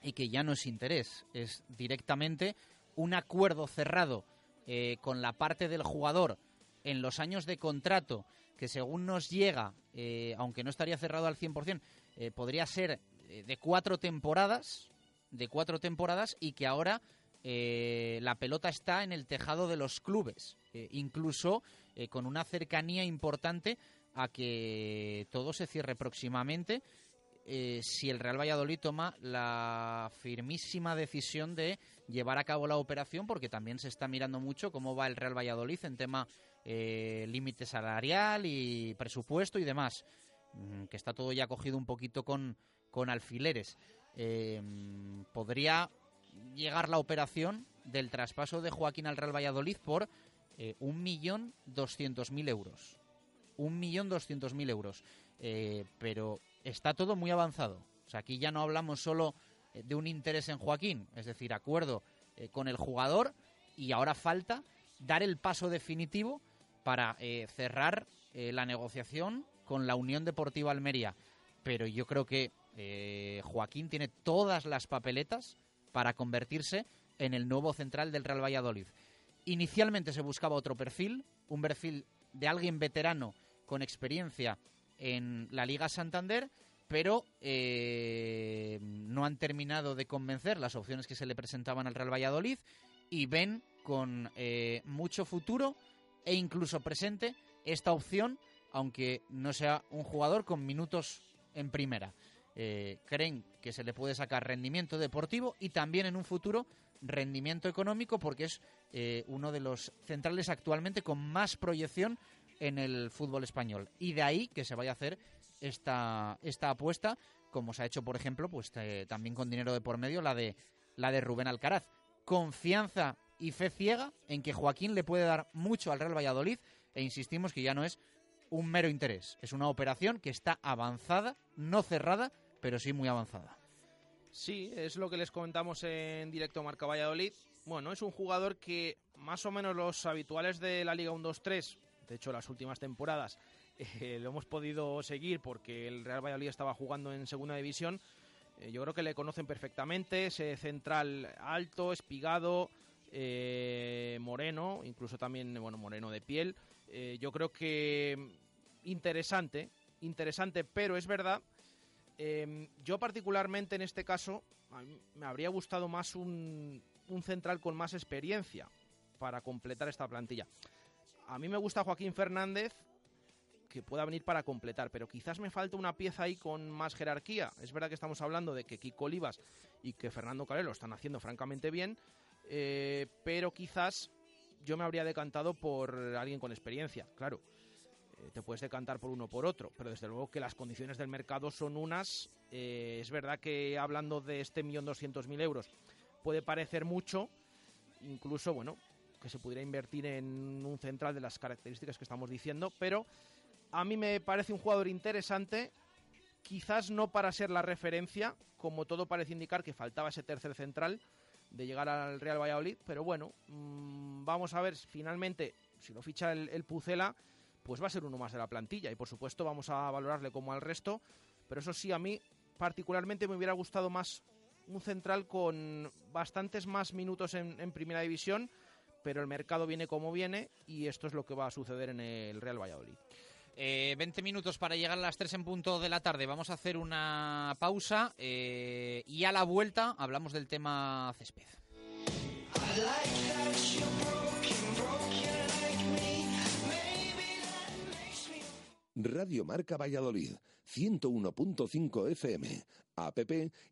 y que ya no es interés, es directamente un acuerdo cerrado eh, con la parte del jugador en los años de contrato que según nos llega, aunque no estaría cerrado al 100%, podría ser de cuatro temporadas, de cuatro temporadas y que ahora la pelota está en el tejado de los clubes. Eh, incluso eh, con una cercanía importante a que todo se cierre próximamente eh, si el Real Valladolid toma la firmísima decisión de llevar a cabo la operación, porque también se está mirando mucho cómo va el Real Valladolid en tema límite salarial y presupuesto y demás, mm, que está todo ya cogido un poquito con, con alfileres. podría llegar la operación del traspaso de Joaquín al Real Valladolid por eh, un millón doscientos mil euros. Un millón doscientos mil euros. Eh, pero está todo muy avanzado. O sea, aquí ya no hablamos solo eh, de un interés en Joaquín, es decir, acuerdo con el jugador y ahora falta dar el paso definitivo para cerrar la negociación con la Unión Deportiva Almería. Pero yo creo que Joaquín tiene todas las papeletas para convertirse en el nuevo central del Real Valladolid. Inicialmente se buscaba otro perfil, un perfil de alguien veterano con experiencia en la Liga Santander, pero eh, no han terminado de convencer las opciones que se le presentaban al Real Valladolid y ven con eh, mucho futuro e incluso presente esta opción, aunque no sea un jugador con minutos en primera. Eh, creen que se le puede sacar rendimiento deportivo y también en un futuro rendimiento económico porque es eh, uno de los centrales actualmente con más proyección en el fútbol español. Y de ahí que se vaya a hacer esta, esta apuesta, como se ha hecho, por ejemplo, pues eh, también con dinero de por medio, la de, la de Rubén Alcaraz. Confianza y fe ciega en que Joaquín le puede dar mucho al Real Valladolid e insistimos que ya no es un mero interés. Es una operación que está avanzada, no cerrada, pero sí muy avanzada. Sí, es lo que les comentamos en directo Marca Valladolid. Bueno, es un jugador que más o menos los habituales de la Liga 1-2-3, de hecho las últimas temporadas, <laughs> eh, lo hemos podido seguir porque el Real Valladolid estaba jugando en segunda división. Eh, yo creo que le conocen perfectamente, ese central alto, espigado, eh, moreno, incluso también, bueno, moreno de piel. yo creo que interesante, interesante, pero es verdad Em, yo particularmente en este caso me habría gustado más un, central con más experiencia para completar esta plantilla. A mí me gusta Joaquín Fernández que pueda venir para completar, pero quizás me falta una pieza ahí con más jerarquía. Es verdad que estamos hablando de que Kiko Olivas y que Fernando Calero están haciendo francamente bien, eh, pero quizás yo me habría decantado por alguien con experiencia, claro. Eh, te puedes decantar por uno o por otro, pero desde luego que las condiciones del mercado son unas. Eh, es verdad que hablando de este millón doscientos mil euros puede parecer mucho, incluso, bueno, que se pudiera invertir en un central de las características que estamos diciendo, pero a mí me parece un jugador interesante, quizás no para ser la referencia, como todo parece indicar que faltaba ese tercer central de llegar al Real Valladolid, pero bueno, mm, vamos a ver finalmente si lo ficha el, el Pucela pues va a ser uno más de la plantilla y por supuesto vamos a valorarle como al resto, pero eso sí, a mí particularmente me hubiera gustado más un central con bastantes más minutos en, primera división, pero el mercado viene como viene y esto es lo que va a suceder en el Real Valladolid. 20 eh, minutos para llegar a las 3 en punto de la tarde. Vamos a hacer una pausa eh, y a la vuelta hablamos del tema césped. Radio Marca Valladolid, 101.5 FM, app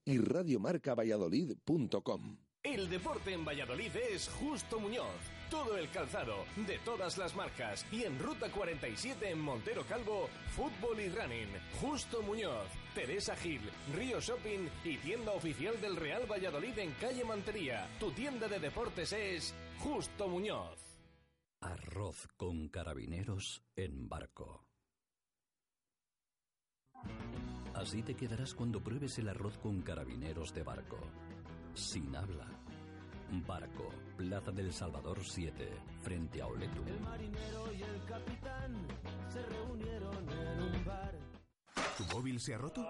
y radiomarcavalladolid.com. El deporte en Valladolid es Justo Muñoz. Todo el calzado, de todas las marcas. Y en Ruta 47 en Montero Calvo, fútbol y running. Justo Muñoz, Teresa Gil, Río Shopping y tienda oficial del Real Valladolid en calle Mantería. Tu tienda de deportes es Justo Muñoz. Arroz con carabineros en barco. Así te quedarás cuando pruebes el arroz con carabineros de barco. Sin habla. Barco, Plaza del Salvador 7, frente a Oletu. El marinero y el capitán se reunieron en un bar. ¿Tu móvil se ha roto?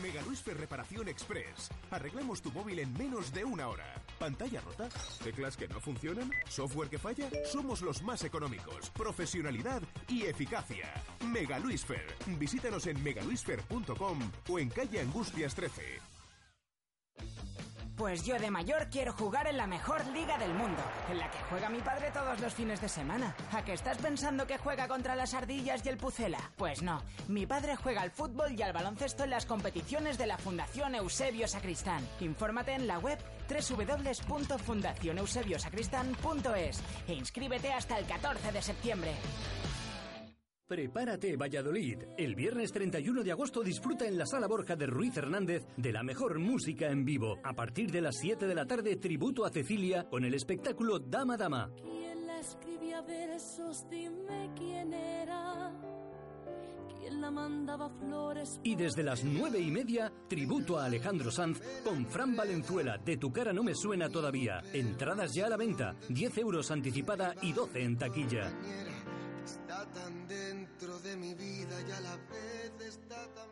Megaluisfer Reparación Express. Arreglamos tu móvil en menos de una hora. ¿Pantalla rota? ¿Teclas que no funcionan? ¿Software que falla? Somos los más económicos. Profesionalidad y eficacia. Megaluisfer. Visítanos en megaluisfer.com o en calle Angustias 13. Pues yo de mayor quiero jugar en la mejor liga del mundo, en la que juega mi padre todos los fines de semana. ¿A qué estás pensando que juega contra las ardillas y el pucela? Pues no, mi padre juega al fútbol y al baloncesto en las competiciones de la Fundación Eusebio Sacristán. Infórmate en la web www.fundacioneusebiosacristán.es e inscríbete hasta el 14 de septiembre. Prepárate Valladolid. El viernes 31 de agosto disfruta en la Sala Borja de Ruiz Hernández de la mejor música en vivo. A partir de las 7 de la tarde, tributo a Cecilia con el espectáculo Dama Dama. ¿Quién la escribía versos? Dime quién era. ¿Quién la mandaba flores? Y desde las nueve y media, tributo a Alejandro Sanz con Fran Valenzuela. De tu cara no me suena todavía. Entradas ya a la venta. 10 euros anticipada y 12 en taquilla tan dentro de mi vida y a la vez está tan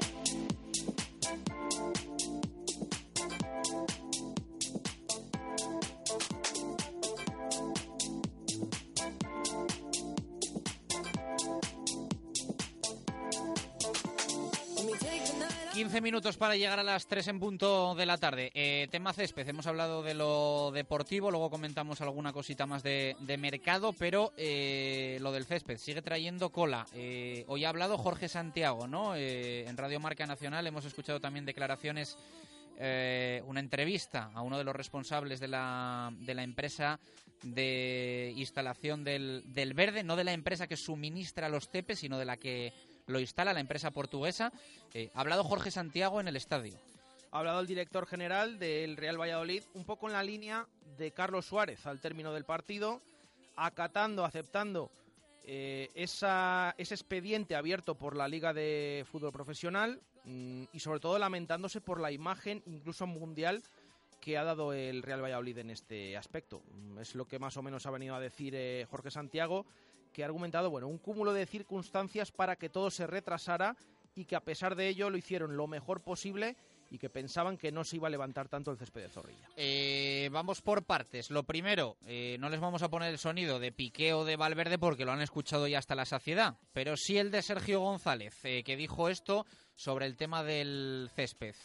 15 minutos para llegar a las 3 en punto de la tarde. Eh, tema césped, hemos hablado de lo deportivo, luego comentamos alguna cosita más de, mercado, pero eh, lo del césped sigue trayendo cola. Eh, hoy ha hablado Jorge Santiago, ¿no? en Radio Marca Nacional hemos escuchado también declaraciones, una entrevista a uno de los responsables de la, de la empresa de instalación del, del verde, no de la empresa que suministra los tepes, sino de la que lo instala la empresa portuguesa. Eh, ha hablado Jorge Santiago en el estadio. Ha hablado el director general del Real Valladolid, un poco en la línea de Carlos Suárez al término del partido, acatando, aceptando eh, esa, ese expediente abierto por la Liga de Fútbol Profesional mm, y sobre todo lamentándose por la imagen, incluso mundial, que ha dado el Real Valladolid en este aspecto. Mm, es lo que más o menos ha venido a decir eh, Jorge Santiago que ha argumentado, bueno, un cúmulo de circunstancias para que todo se retrasara y que a pesar de ello lo hicieron lo mejor posible y que pensaban que no se iba a levantar tanto el césped de Zorrilla. Eh, vamos por partes. Lo primero, eh, no les vamos a poner el sonido de piqueo de Valverde porque lo han escuchado ya hasta la saciedad, pero sí el de Sergio González, eh, que dijo esto sobre el tema del césped.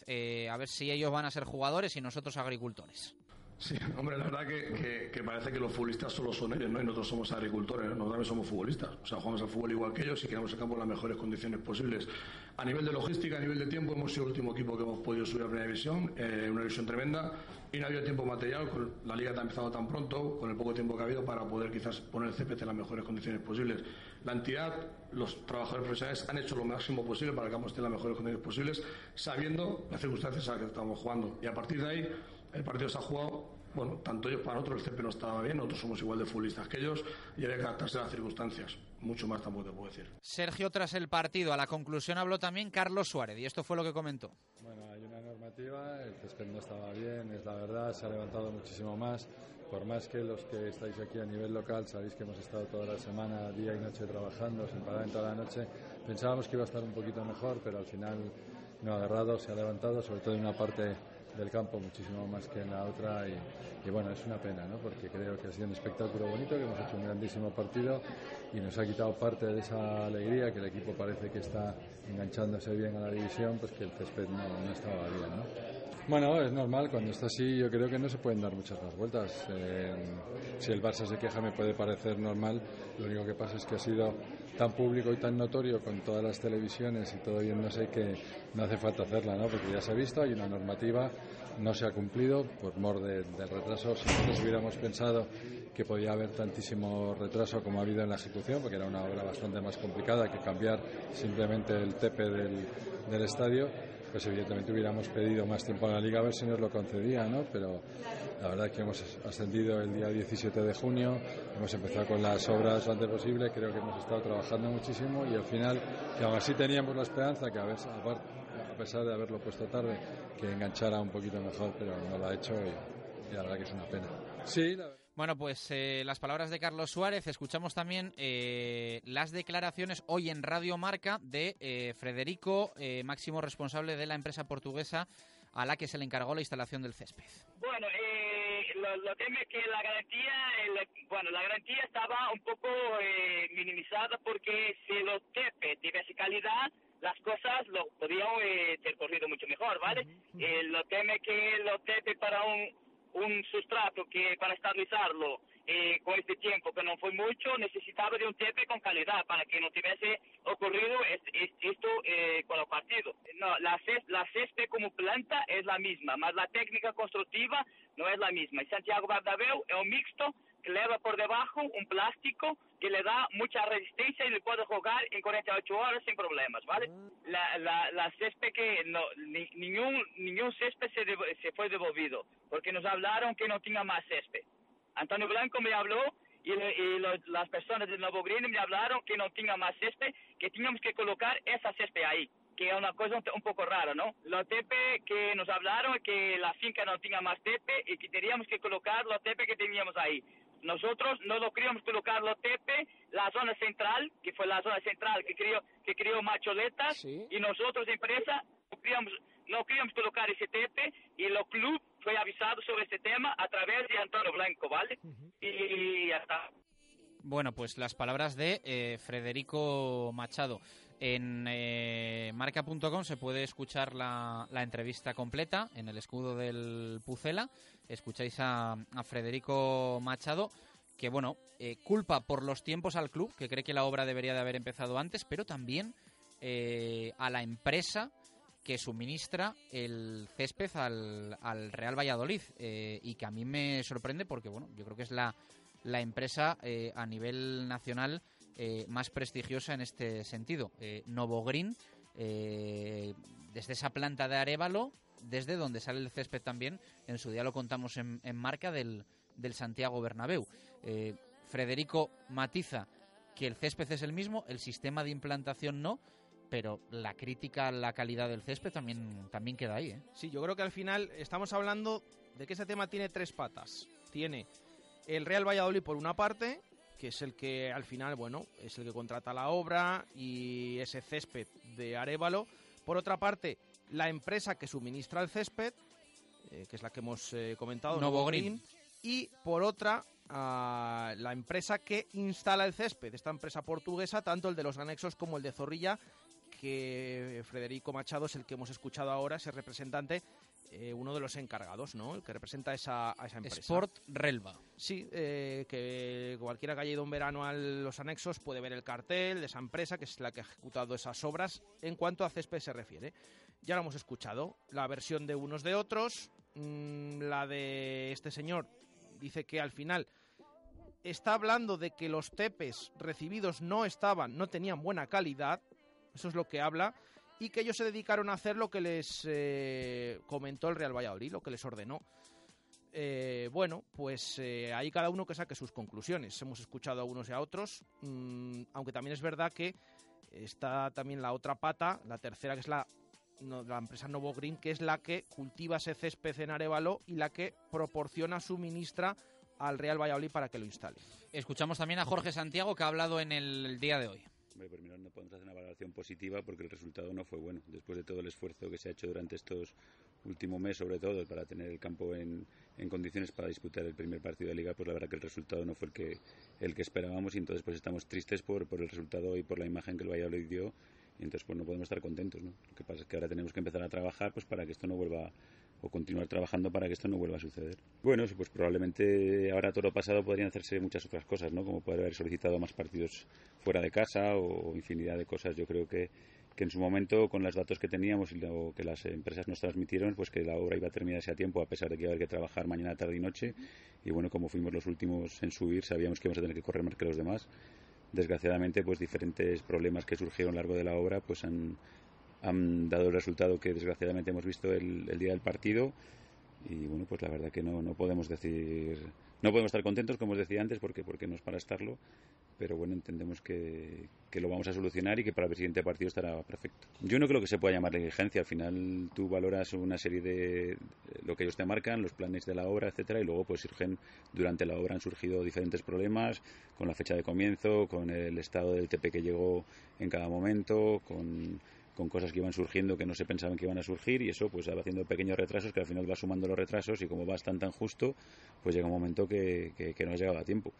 a ver si ellos van a ser jugadores y nosotros agricultores. Sí, hombre, la verdad que, que, parece que los futbolistas solo son ellos, ¿no? Y nosotros somos agricultores, nosotros también somos futbolistas. O sea, jugamos al fútbol igual que ellos y queremos sacar por las mejores condiciones posibles. A nivel de logística, a nivel de tiempo, hemos sido el último equipo que hemos podido subir a primera división, eh, una división tremenda, y no ha habido tiempo material, con la liga ha empezado tan pronto, con el poco tiempo que ha habido, para poder quizás poner el CPC en las mejores condiciones posibles. La entidad, los trabajadores profesionales han hecho lo máximo posible para que ambos estén en las mejores condiciones posibles, sabiendo las circunstancias a las que estamos jugando. Y a partir de ahí, el partido se ha jugado bueno, tanto ellos para nosotros el CP no estaba bien, nosotros somos igual de futbolistas que ellos y había que adaptarse a las circunstancias. Mucho más tampoco te puedo decir. Sergio, tras el partido, a la conclusión habló también Carlos Suárez y esto fue lo que comentó. Bueno, hay una normativa, el césped no estaba bien, es la verdad, se ha levantado muchísimo más. Por más que los que estáis aquí a nivel local sabéis que hemos estado toda la semana, día y noche trabajando, sin parar en toda la noche, pensábamos que iba a estar un poquito mejor, pero al final no ha agarrado, se ha levantado, sobre todo en una parte del campo muchísimo más que en la otra y, bueno, es una pena, ¿no? porque creo que ha sido un espectáculo bonito, que hemos hecho un grandísimo partido y nos ha quitado parte de esa alegría que el equipo parece que está enganchándose bien a la división, pues que el césped no, estaba bien. ¿no? Bueno, es normal, cuando está así yo creo que no se pueden dar muchas más vueltas. Eh, si el Barça se queja me puede parecer normal, lo único que pasa es que ha sido tan público y tan notorio con todas las televisiones y todo sé que no hace falta hacerla, ¿no? Porque ya se ha visto, hay una normativa, no se ha cumplido por mor del retraso. Si nosotros hubiéramos pensado que podía haber tantísimo retraso como ha habido en la ejecución, porque era una obra bastante más complicada que cambiar simplemente el tepe del, del estadio, pues evidentemente hubiéramos pedido más tiempo a la liga a ver si nos lo concedía, ¿no? Pero la verdad es que hemos ascendido el día 17 de junio, hemos empezado con las obras lo antes posible, creo que hemos estado trabajando muchísimo y al final, que aún así teníamos la esperanza que a, ver, a pesar de haberlo puesto tarde, que enganchara un poquito mejor, pero no lo ha hecho y, la verdad que es una pena. Sí, Bueno, pues eh, las palabras de Carlos Suárez. Escuchamos también eh, las declaraciones hoy en Radio Marca de eh, Frederico, máximo responsable de la empresa portuguesa a la que se le encargó la instalación del césped. Bueno, lo, teme que la garantía, bueno, la garantía estaba un poco eh, minimizada porque si los TP tuviese calidad, las cosas lo podían eh, ter corrido mucho mejor, ¿vale? Eh, lo teme que los TP para un, un sustrato que para estabilizarlo eh, con este tiempo que no fue mucho, necesitaba de un TP con calidad para que no tuviese ocurrido esto eh, con los partidos. No, la, la césped como planta es la misma, mas la técnica constructiva no es la misma. Y Santiago Bardabeu es un mixto que lleva por debajo un plástico que le da mucha resistencia y le puede jugar en 48 horas sin problemas, ¿vale? La, la, la césped que no, ningún, ningún césped se, se fue devolvido porque nos hablaron que no tenía más césped. Antonio Blanco me habló y, las personas de Nuevo Green me hablaron que no tenía más césped, que teníamos que colocar esa césped ahí, que es una cosa un, poco rara, ¿no? Los tepe que nos hablaron que la finca no tenía más tepe y que teníamos que colocar los tepe que teníamos ahí. Nosotros no lo queríamos colocar los tepe, la zona central, que fue la zona central que crió, que crió macholetas, y nosotros, empresa, no queríamos, no queríamos colocar ese tepe y los clubes fue avisado sobre este tema a través de Antonio Blanco, ¿vale? Y ya está. Bueno, pues las palabras de eh, Federico Machado. En eh, marca.com se puede escuchar la, la, entrevista completa en el escudo del Pucela. Escucháis a, a Federico Machado, que bueno, eh, culpa por los tiempos al club, que cree que la obra debería de haber empezado antes, pero también eh, a la empresa que suministra el césped al, al Real Valladolid eh, y que a mí me sorprende porque bueno, yo creo que es la, la empresa a nivel nacional más prestigiosa en este sentido. Novo Green, desde esa planta de Arevalo, desde donde sale el césped también, en su día lo contamos en, en marca del, del Santiago Bernabéu. Eh, Federico matiza que el césped es el mismo, el sistema de implantación no, pero la crítica a la calidad del césped también, también queda ahí. ¿eh? Sí, yo creo que al final estamos hablando de que ese tema tiene tres patas. Tiene el Real Valladolid por una parte, que es el que al final, bueno, es el que contrata la obra y ese césped de Arevalo. Por otra parte, la empresa que suministra el césped, eh, que es la que hemos comentado, Novo Green y por otra la empresa que instala el césped, esta empresa portuguesa, tanto el de los anexos como el de Zorrilla, que Federico Machado es el que hemos escuchado ahora, ese representante, eh, uno de los encargados, ¿no? El que representa esa, a esa empresa. Sport Relva. Sí, eh, que cualquiera que haya ido un verano a los anexos puede ver el cartel de esa empresa, que es la que ha ejecutado esas obras, en cuanto a césped se refiere. Ya lo hemos escuchado, la versión de unos de otros, mm, la de este señor dice que al final está hablando de que los tepes recibidos no estaban, no tenían buena calidad, eso es lo que habla, y que ellos se dedicaron a hacer lo que les eh, comentó el Real Valladolid, lo que les ordenó. Eh, bueno, pues eh, ahí cada uno que saque sus conclusiones. Hemos escuchado a unos y a otros, mm, aunque también es verdad que está también la otra pata, la tercera que es la la empresa Novo Green, que es la que cultiva ese césped en Arevalo y la que proporciona, suministra al Real Valladolid para que lo instale. Escuchamos también a Jorge Santiago que ha hablado en el día de hoy. Por no podemos hacer una valoración positiva porque el resultado no fue bueno. Después de todo el esfuerzo que se ha hecho durante estos últimos meses, sobre todo, para tener el campo en, en, condiciones para disputar el primer partido de liga, pues la verdad que el resultado no fue el que, el que esperábamos y entonces pues estamos tristes por, por el resultado y por la imagen que el Valladolid dio y entonces pues no podemos estar contentos, ¿no? Lo que pasa es que ahora tenemos que empezar a trabajar pues para que esto no vuelva o continuar trabajando para que esto no vuelva a suceder. Bueno, pues probablemente ahora todo lo pasado podrían hacerse muchas otras cosas, ¿no? Como poder haber solicitado más partidos fuera de casa o infinidad de cosas. Yo creo que, que en su momento, con los datos que teníamos y lo que las empresas nos transmitieron, pues que la obra iba a terminarse a tiempo, a pesar de que iba a haber que trabajar mañana, tarde y noche. Y bueno, como fuimos los últimos en subir, sabíamos que íbamos a tener que correr más que los demás desgraciadamente pues diferentes problemas que surgieron a lo largo de la obra pues han, han dado el resultado que desgraciadamente hemos visto el, el, día del partido. Y bueno pues la verdad que no, no podemos decir no podemos estar contentos como os decía antes porque porque no es para estarlo. Pero bueno, entendemos que, que, lo vamos a solucionar y que para el siguiente partido estará perfecto. Yo no creo que se pueda llamar negligencia, al final tú valoras una serie de lo que ellos te marcan, los planes de la obra, etcétera, y luego pues surgen, durante la obra han surgido diferentes problemas, con la fecha de comienzo, con el estado del TP que llegó en cada momento, con con cosas que iban surgiendo que no se pensaban que iban a surgir y eso pues va haciendo pequeños retrasos que al final va sumando los retrasos y como va tan tan justo pues llega un momento que, que, no has llegado a tiempo.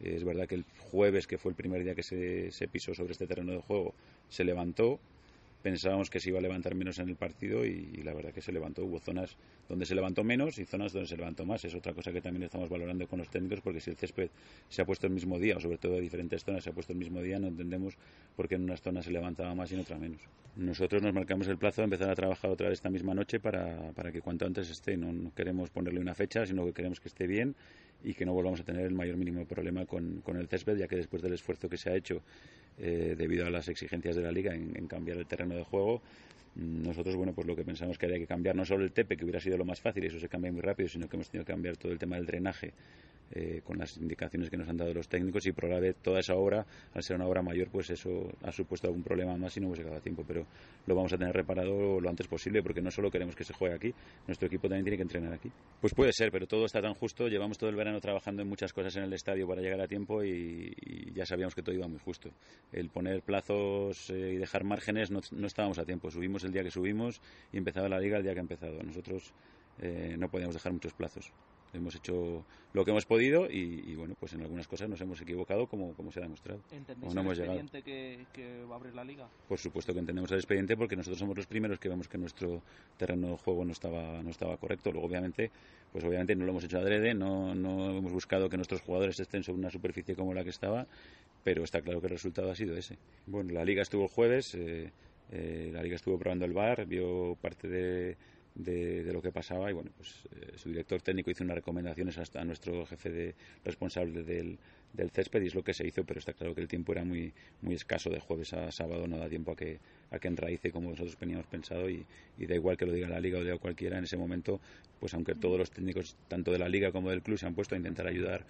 Es verdad que el jueves, que fue el primer día que se, se pisó sobre este terreno de juego, se levantó, pensábamos que se iba a levantar menos en el partido y, la verdad que se levantó. Hubo zonas donde se levantó menos y zonas donde se levantó más. Es otra cosa que también estamos valorando con los técnicos porque si el césped se ha puesto el mismo día o sobre todo en diferentes zonas se ha puesto el mismo día no entendemos por qué en unas zonas se levantaba más y en otras menos. Nosotros nos marcamos el plazo de empezar a trabajar otra vez esta misma noche para, para que cuanto antes esté. No queremos ponerle una fecha, sino que queremos que esté bien y que no volvamos a tener el mayor mínimo problema con, con el césped, ya que después del esfuerzo que se ha hecho eh, debido a las exigencias de la liga en, en, cambiar el terreno de juego, mm, nosotros, bueno, pues lo que pensamos que había que cambiar no solo el tepe, que hubiera sido lo más fácil, eso se cambia muy rápido, sino que hemos tenido que cambiar todo el tema del drenaje, eh, con las indicaciones que nos han dado los técnicos y probablemente toda esa obra, al ser una obra mayor, pues eso ha supuesto algún problema más y no hemos llegado a tiempo, pero lo vamos a tener reparado lo antes posible porque no solo queremos que se juegue aquí, nuestro equipo también tiene que entrenar aquí. Pues puede ser, pero todo está tan justo, llevamos todo el verano trabajando en muchas cosas en el estadio para llegar a tiempo y, ya sabíamos que todo iba muy justo. El poner plazos eh, y dejar márgenes no, no, estábamos a tiempo, subimos el día que subimos y empezaba la liga el día que ha empezado. Nosotros eh, no podíamos dejar muchos plazos hemos hecho lo que hemos podido y, bueno, pues en algunas cosas nos hemos equivocado como, como se ha demostrado. ¿Entendéis el expediente que, que, va a abrir la Liga? Por supuesto que entendemos el expediente porque nosotros somos los primeros que vemos que nuestro terreno de juego no estaba, no estaba correcto. Luego, obviamente, pues obviamente no lo hemos hecho adrede, no, no hemos buscado que nuestros jugadores estén sobre una superficie como la que estaba, pero está claro que el resultado ha sido ese. Bueno, la Liga estuvo el jueves, eh, eh, la Liga estuvo probando el bar, vio parte de de, lo que pasaba y bueno pues eh, su director técnico hizo unas recomendaciones hasta a nuestro jefe de responsable del, del césped y es lo que se hizo pero está claro que el tiempo era muy muy escaso de jueves a sábado no da tiempo a que a que enraice como nosotros teníamos pensado y, da igual que lo diga la liga o diga cualquiera en ese momento pues aunque todos los técnicos tanto de la liga como del club se han puesto a intentar ayudar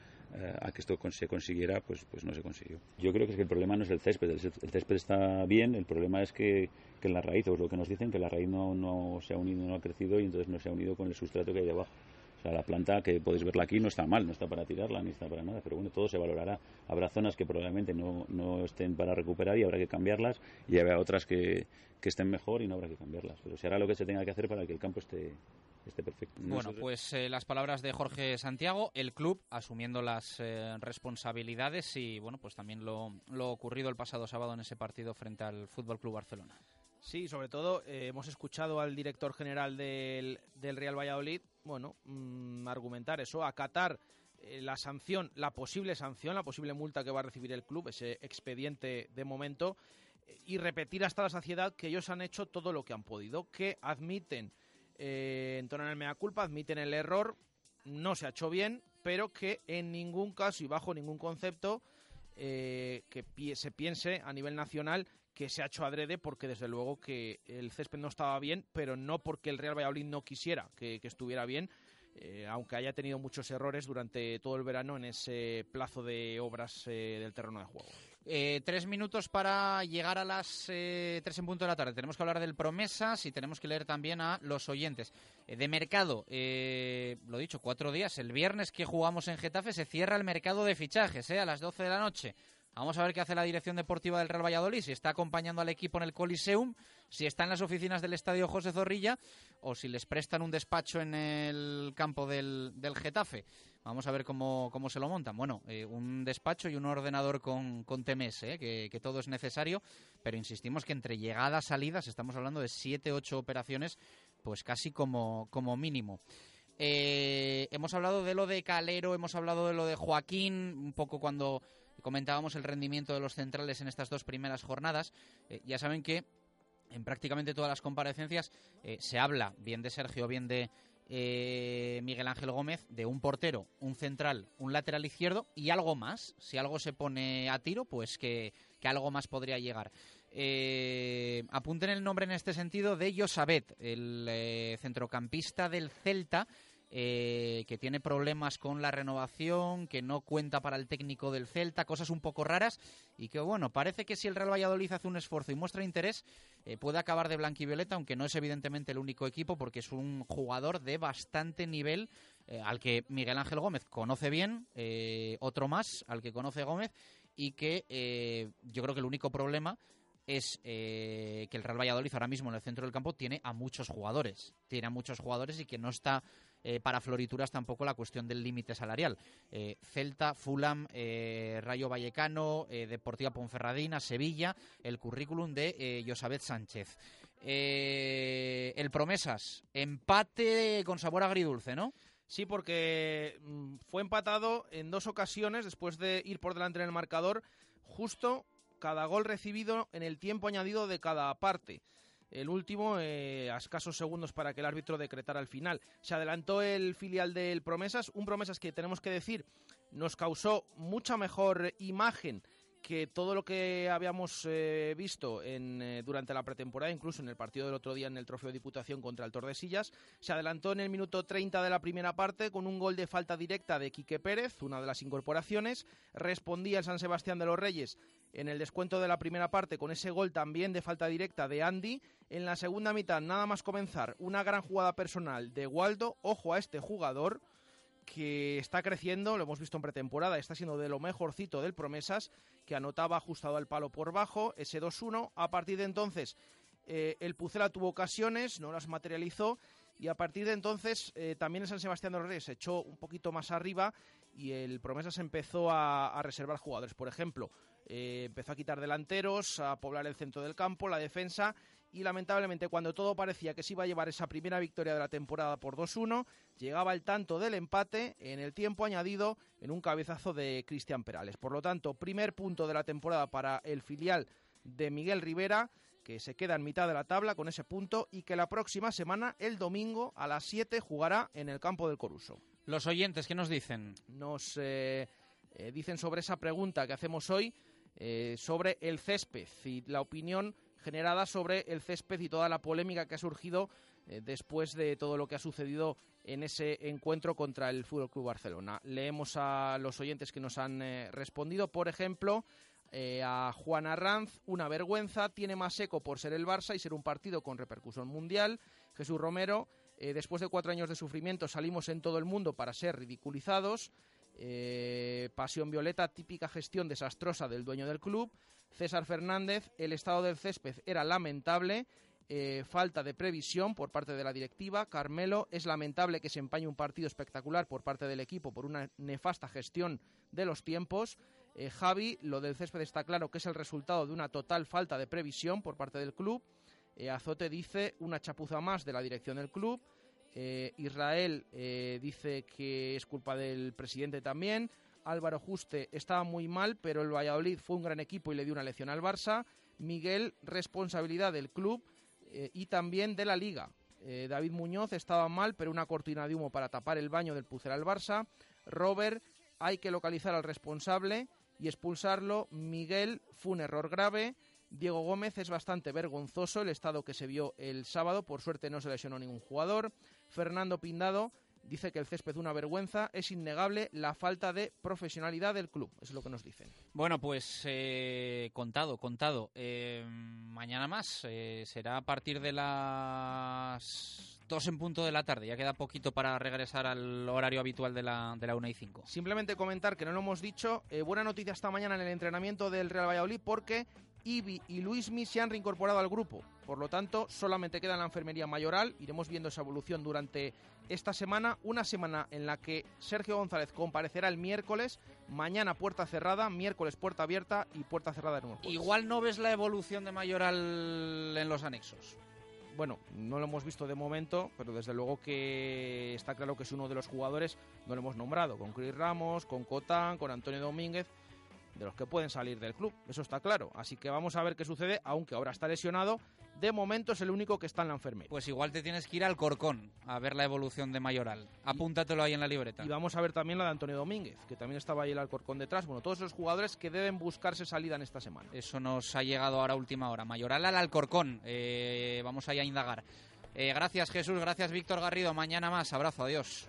a que esto se consiguiera pues pues no se consiguió yo creo que, es que el problema no es el césped el, césped está bien el problema es que, que la raíz o lo que nos dicen que la raíz no, no se ha unido no ha crecido y entonces no se ha unido con el sustrato que hay debajo o sea, la planta que podéis verla aquí no está mal, no está para tirarla ni está para nada, pero bueno, todo se valorará. Habrá zonas que probablemente no, no estén para recuperar y habrá que cambiarlas y habrá otras que, que estén mejor y no habrá que cambiarlas. Pero se hará lo que se tenga que hacer para que el campo esté, esté perfecto. bueno, pues eh, las palabras de Jorge Santiago, el club asumiendo las eh, responsabilidades y bueno, pues también lo, lo ocurrido el pasado sábado en ese partido frente al Fútbol Club Barcelona. Sí, sobre todo eh, hemos escuchado al director general del, del Real Valladolid, bueno, mm, argumentar eso, acatar eh, la sanción, la posible sanción, la posible multa que va a recibir el club, ese expediente de momento, eh, y repetir hasta la saciedad que ellos han hecho todo lo que han podido, que admiten, eh, entonan el mea culpa, admiten el error, no se ha hecho bien, pero que en ningún caso y bajo ningún concepto que se piense a nivel nacional que se ha hecho adrede porque desde luego que el césped no estaba bien, pero no porque el Real Valladolid no quisiera que, estuviera bien, eh, aunque haya tenido muchos errores durante todo el verano en ese plazo de obras eh, del terreno de juego. Eh, tres minutos para llegar a las tres en punto de la tarde. Tenemos que hablar del promesas y tenemos que leer también a los oyentes. de mercado, lo dicho, cuatro días. El viernes que jugamos en Getafe se cierra el mercado de fichajes a las 12 de la noche. Vamos a ver qué hace la dirección deportiva del Real Valladolid, si está acompañando al equipo en el Coliseum, si está en las oficinas del Estadio José Zorrilla o si les prestan un despacho en el campo del, Getafe. Vamos a ver cómo, se lo montan. Bueno, eh, un despacho y un ordenador con, con TMS, eh, que, todo es necesario, pero insistimos que entre llegadas, salidas, estamos hablando de siete, ocho operaciones, pues casi como, como mínimo. Eh, hemos hablado de lo de Calero, hemos hablado de lo de Joaquín, un poco cuando comentábamos el rendimiento de los centrales en estas dos primeras jornadas. Eh, ya saben que en prácticamente todas las comparecencias eh, se habla bien de Sergio, bien de eh, Miguel Ángel Gómez, de un portero, un central, un lateral izquierdo y algo más. Si algo se pone a tiro, pues que, algo más podría llegar. apunten el nombre en este sentido de Josabet, el centrocampista del Celta, eh, que tiene problemas con la renovación, que no cuenta para el técnico del Celta, cosas un poco raras y que bueno, parece que si el Real Valladolid hace un esfuerzo y muestra interés, eh, puede acabar de blanquivioleta, aunque no es evidentemente el único equipo porque es un jugador de bastante nivel eh, al que Miguel Ángel Gómez conoce bien, otro más al que conoce Gómez y que yo creo que el único problema es que el Real Valladolid ahora mismo en el centro del campo tiene a muchos jugadores, tiene a muchos jugadores y que no está eh, para florituras tampoco la cuestión del límite salarial. Eh, Celta, Fulham, eh, Rayo Vallecano, Deportiva Ponferradina, Sevilla, el currículum de Josabet Sánchez. el Promesas, empate con sabor agridulce, ¿no? Sí, porque mm, fue empatado en dos ocasiones después de ir por delante en el marcador, justo cada gol recibido en el tiempo añadido de cada parte el último eh, a escasos segundos para que el árbitro decretara el final. Se adelantó el filial del Promesas, un Promesas que tenemos que decir nos causó mucha mejor imagen que todo lo que habíamos eh, visto eh, durante la pretemporada, incluso en el partido del otro día en el Trofeo de Diputación contra el Tordesillas, se adelantó en el minuto 30 de la primera parte con un gol de falta directa de Quique Pérez, una de las incorporaciones. Respondía el San Sebastián de los Reyes en el descuento de la primera parte con ese gol también de falta directa de Andy. En la segunda mitad, nada más comenzar, una gran jugada personal de Waldo. Ojo a este jugador que está creciendo, lo hemos visto en pretemporada, está siendo de lo mejorcito del Promesas, que anotaba ajustado al palo por bajo, ese 2-1. A partir de entonces, eh, el Pucela tuvo ocasiones, no las materializó, Y a partir de entonces, eh, también San Sebastián de los Reyes se echó un poquito más arriba y el Promesas empezó a, reservar jugadores. Por ejemplo, eh, empezó a quitar delanteros, a poblar el centro del campo, la defensa y lamentablemente cuando todo parecía que se iba a llevar esa primera victoria de la temporada por 2-1, llegaba el tanto del empate en el tiempo añadido en un cabezazo de Cristian Perales. Por lo tanto, primer punto de la temporada para el filial de Miguel Rivera que se queda en mitad de la tabla con ese punto y que la próxima semana, el domingo, a las 7, jugará en el campo del Coruso. Los oyentes, ¿qué nos dicen? Nos eh, eh, dicen sobre esa pregunta que hacemos hoy, eh, sobre el césped y la opinión generada sobre el césped y toda la polémica que ha surgido eh, después de todo lo que ha sucedido en ese encuentro contra el Fútbol Club Barcelona. Leemos a los oyentes que nos han eh, respondido, por ejemplo, a Juan Arranz, una vergüenza, tiene más eco por ser el Barça y ser un partido con repercusión mundial. Jesús Romero, después de cuatro años de sufrimiento salimos en todo el mundo para ser ridiculizados. Pasión Violeta, típica gestión desastrosa del dueño del club. César Fernández, el estado del césped era lamentable, eh, falta de previsión por parte de la directiva. Carmelo, es lamentable que se empañe un partido espectacular por parte del equipo por una nefasta gestión de los tiempos. Eh, Javi, lo del césped está claro que es el resultado de una total falta de previsión por parte del club. Eh, Azote dice una chapuza más de la dirección del club. Israel dice que es culpa del presidente también. Álvaro Juste estaba muy mal, pero el Valladolid fue un gran equipo y le dio una lección al Barça. Miguel, responsabilidad del club eh, y también de la liga. Eh, David Muñoz estaba mal, pero una cortina de humo para tapar el baño del Pucel al Barça. Robert, hay que localizar al responsable y expulsarlo. Miguel, fue un error grave. Diego Gómez es bastante vergonzoso el estado que se vio el sábado. Por suerte no se lesionó ningún jugador. Fernando Pindado, dice que el césped es una vergüenza, es innegable la falta de profesionalidad del club, es lo que nos dicen. Bueno, pues eh, contado, contado. Eh, mañana más, eh, será a partir de las 2 en punto de la tarde, ya queda poquito para regresar al horario habitual de la, de la 1 y 5. Simplemente comentar que no lo hemos dicho, buena noticia esta mañana en el entrenamiento del Real Valladolid porque Ibi y Luismi se han reincorporado al grupo. Por lo tanto, solamente queda la enfermería mayoral. Iremos viendo esa evolución durante esta semana. Una semana en la que Sergio González comparecerá el miércoles. Mañana puerta cerrada, miércoles puerta abierta y puerta cerrada de nuevo. Igual no ves la evolución de mayoral en los anexos. Bueno, no lo hemos visto de momento, pero desde luego que está claro que es uno de los jugadores, no lo hemos nombrado, con Chris Ramos, con Cotán, con Antonio Domínguez de los que pueden salir del club, eso está claro. Así que vamos a ver qué sucede, aunque ahora está lesionado. De momento es el único que está en la enfermería. Pues igual te tienes que ir al Corcón a ver la evolución de Mayoral. Apúntatelo ahí en la libreta. Y vamos a ver también la de Antonio Domínguez, que también estaba ahí el Alcorcón detrás. Bueno, todos esos jugadores que deben buscarse salida en esta semana. Eso nos ha llegado ahora a última hora. Mayoral al Alcorcón. Eh, vamos allá a indagar. Eh, gracias Jesús, gracias Víctor Garrido. Mañana más. Abrazo, adiós.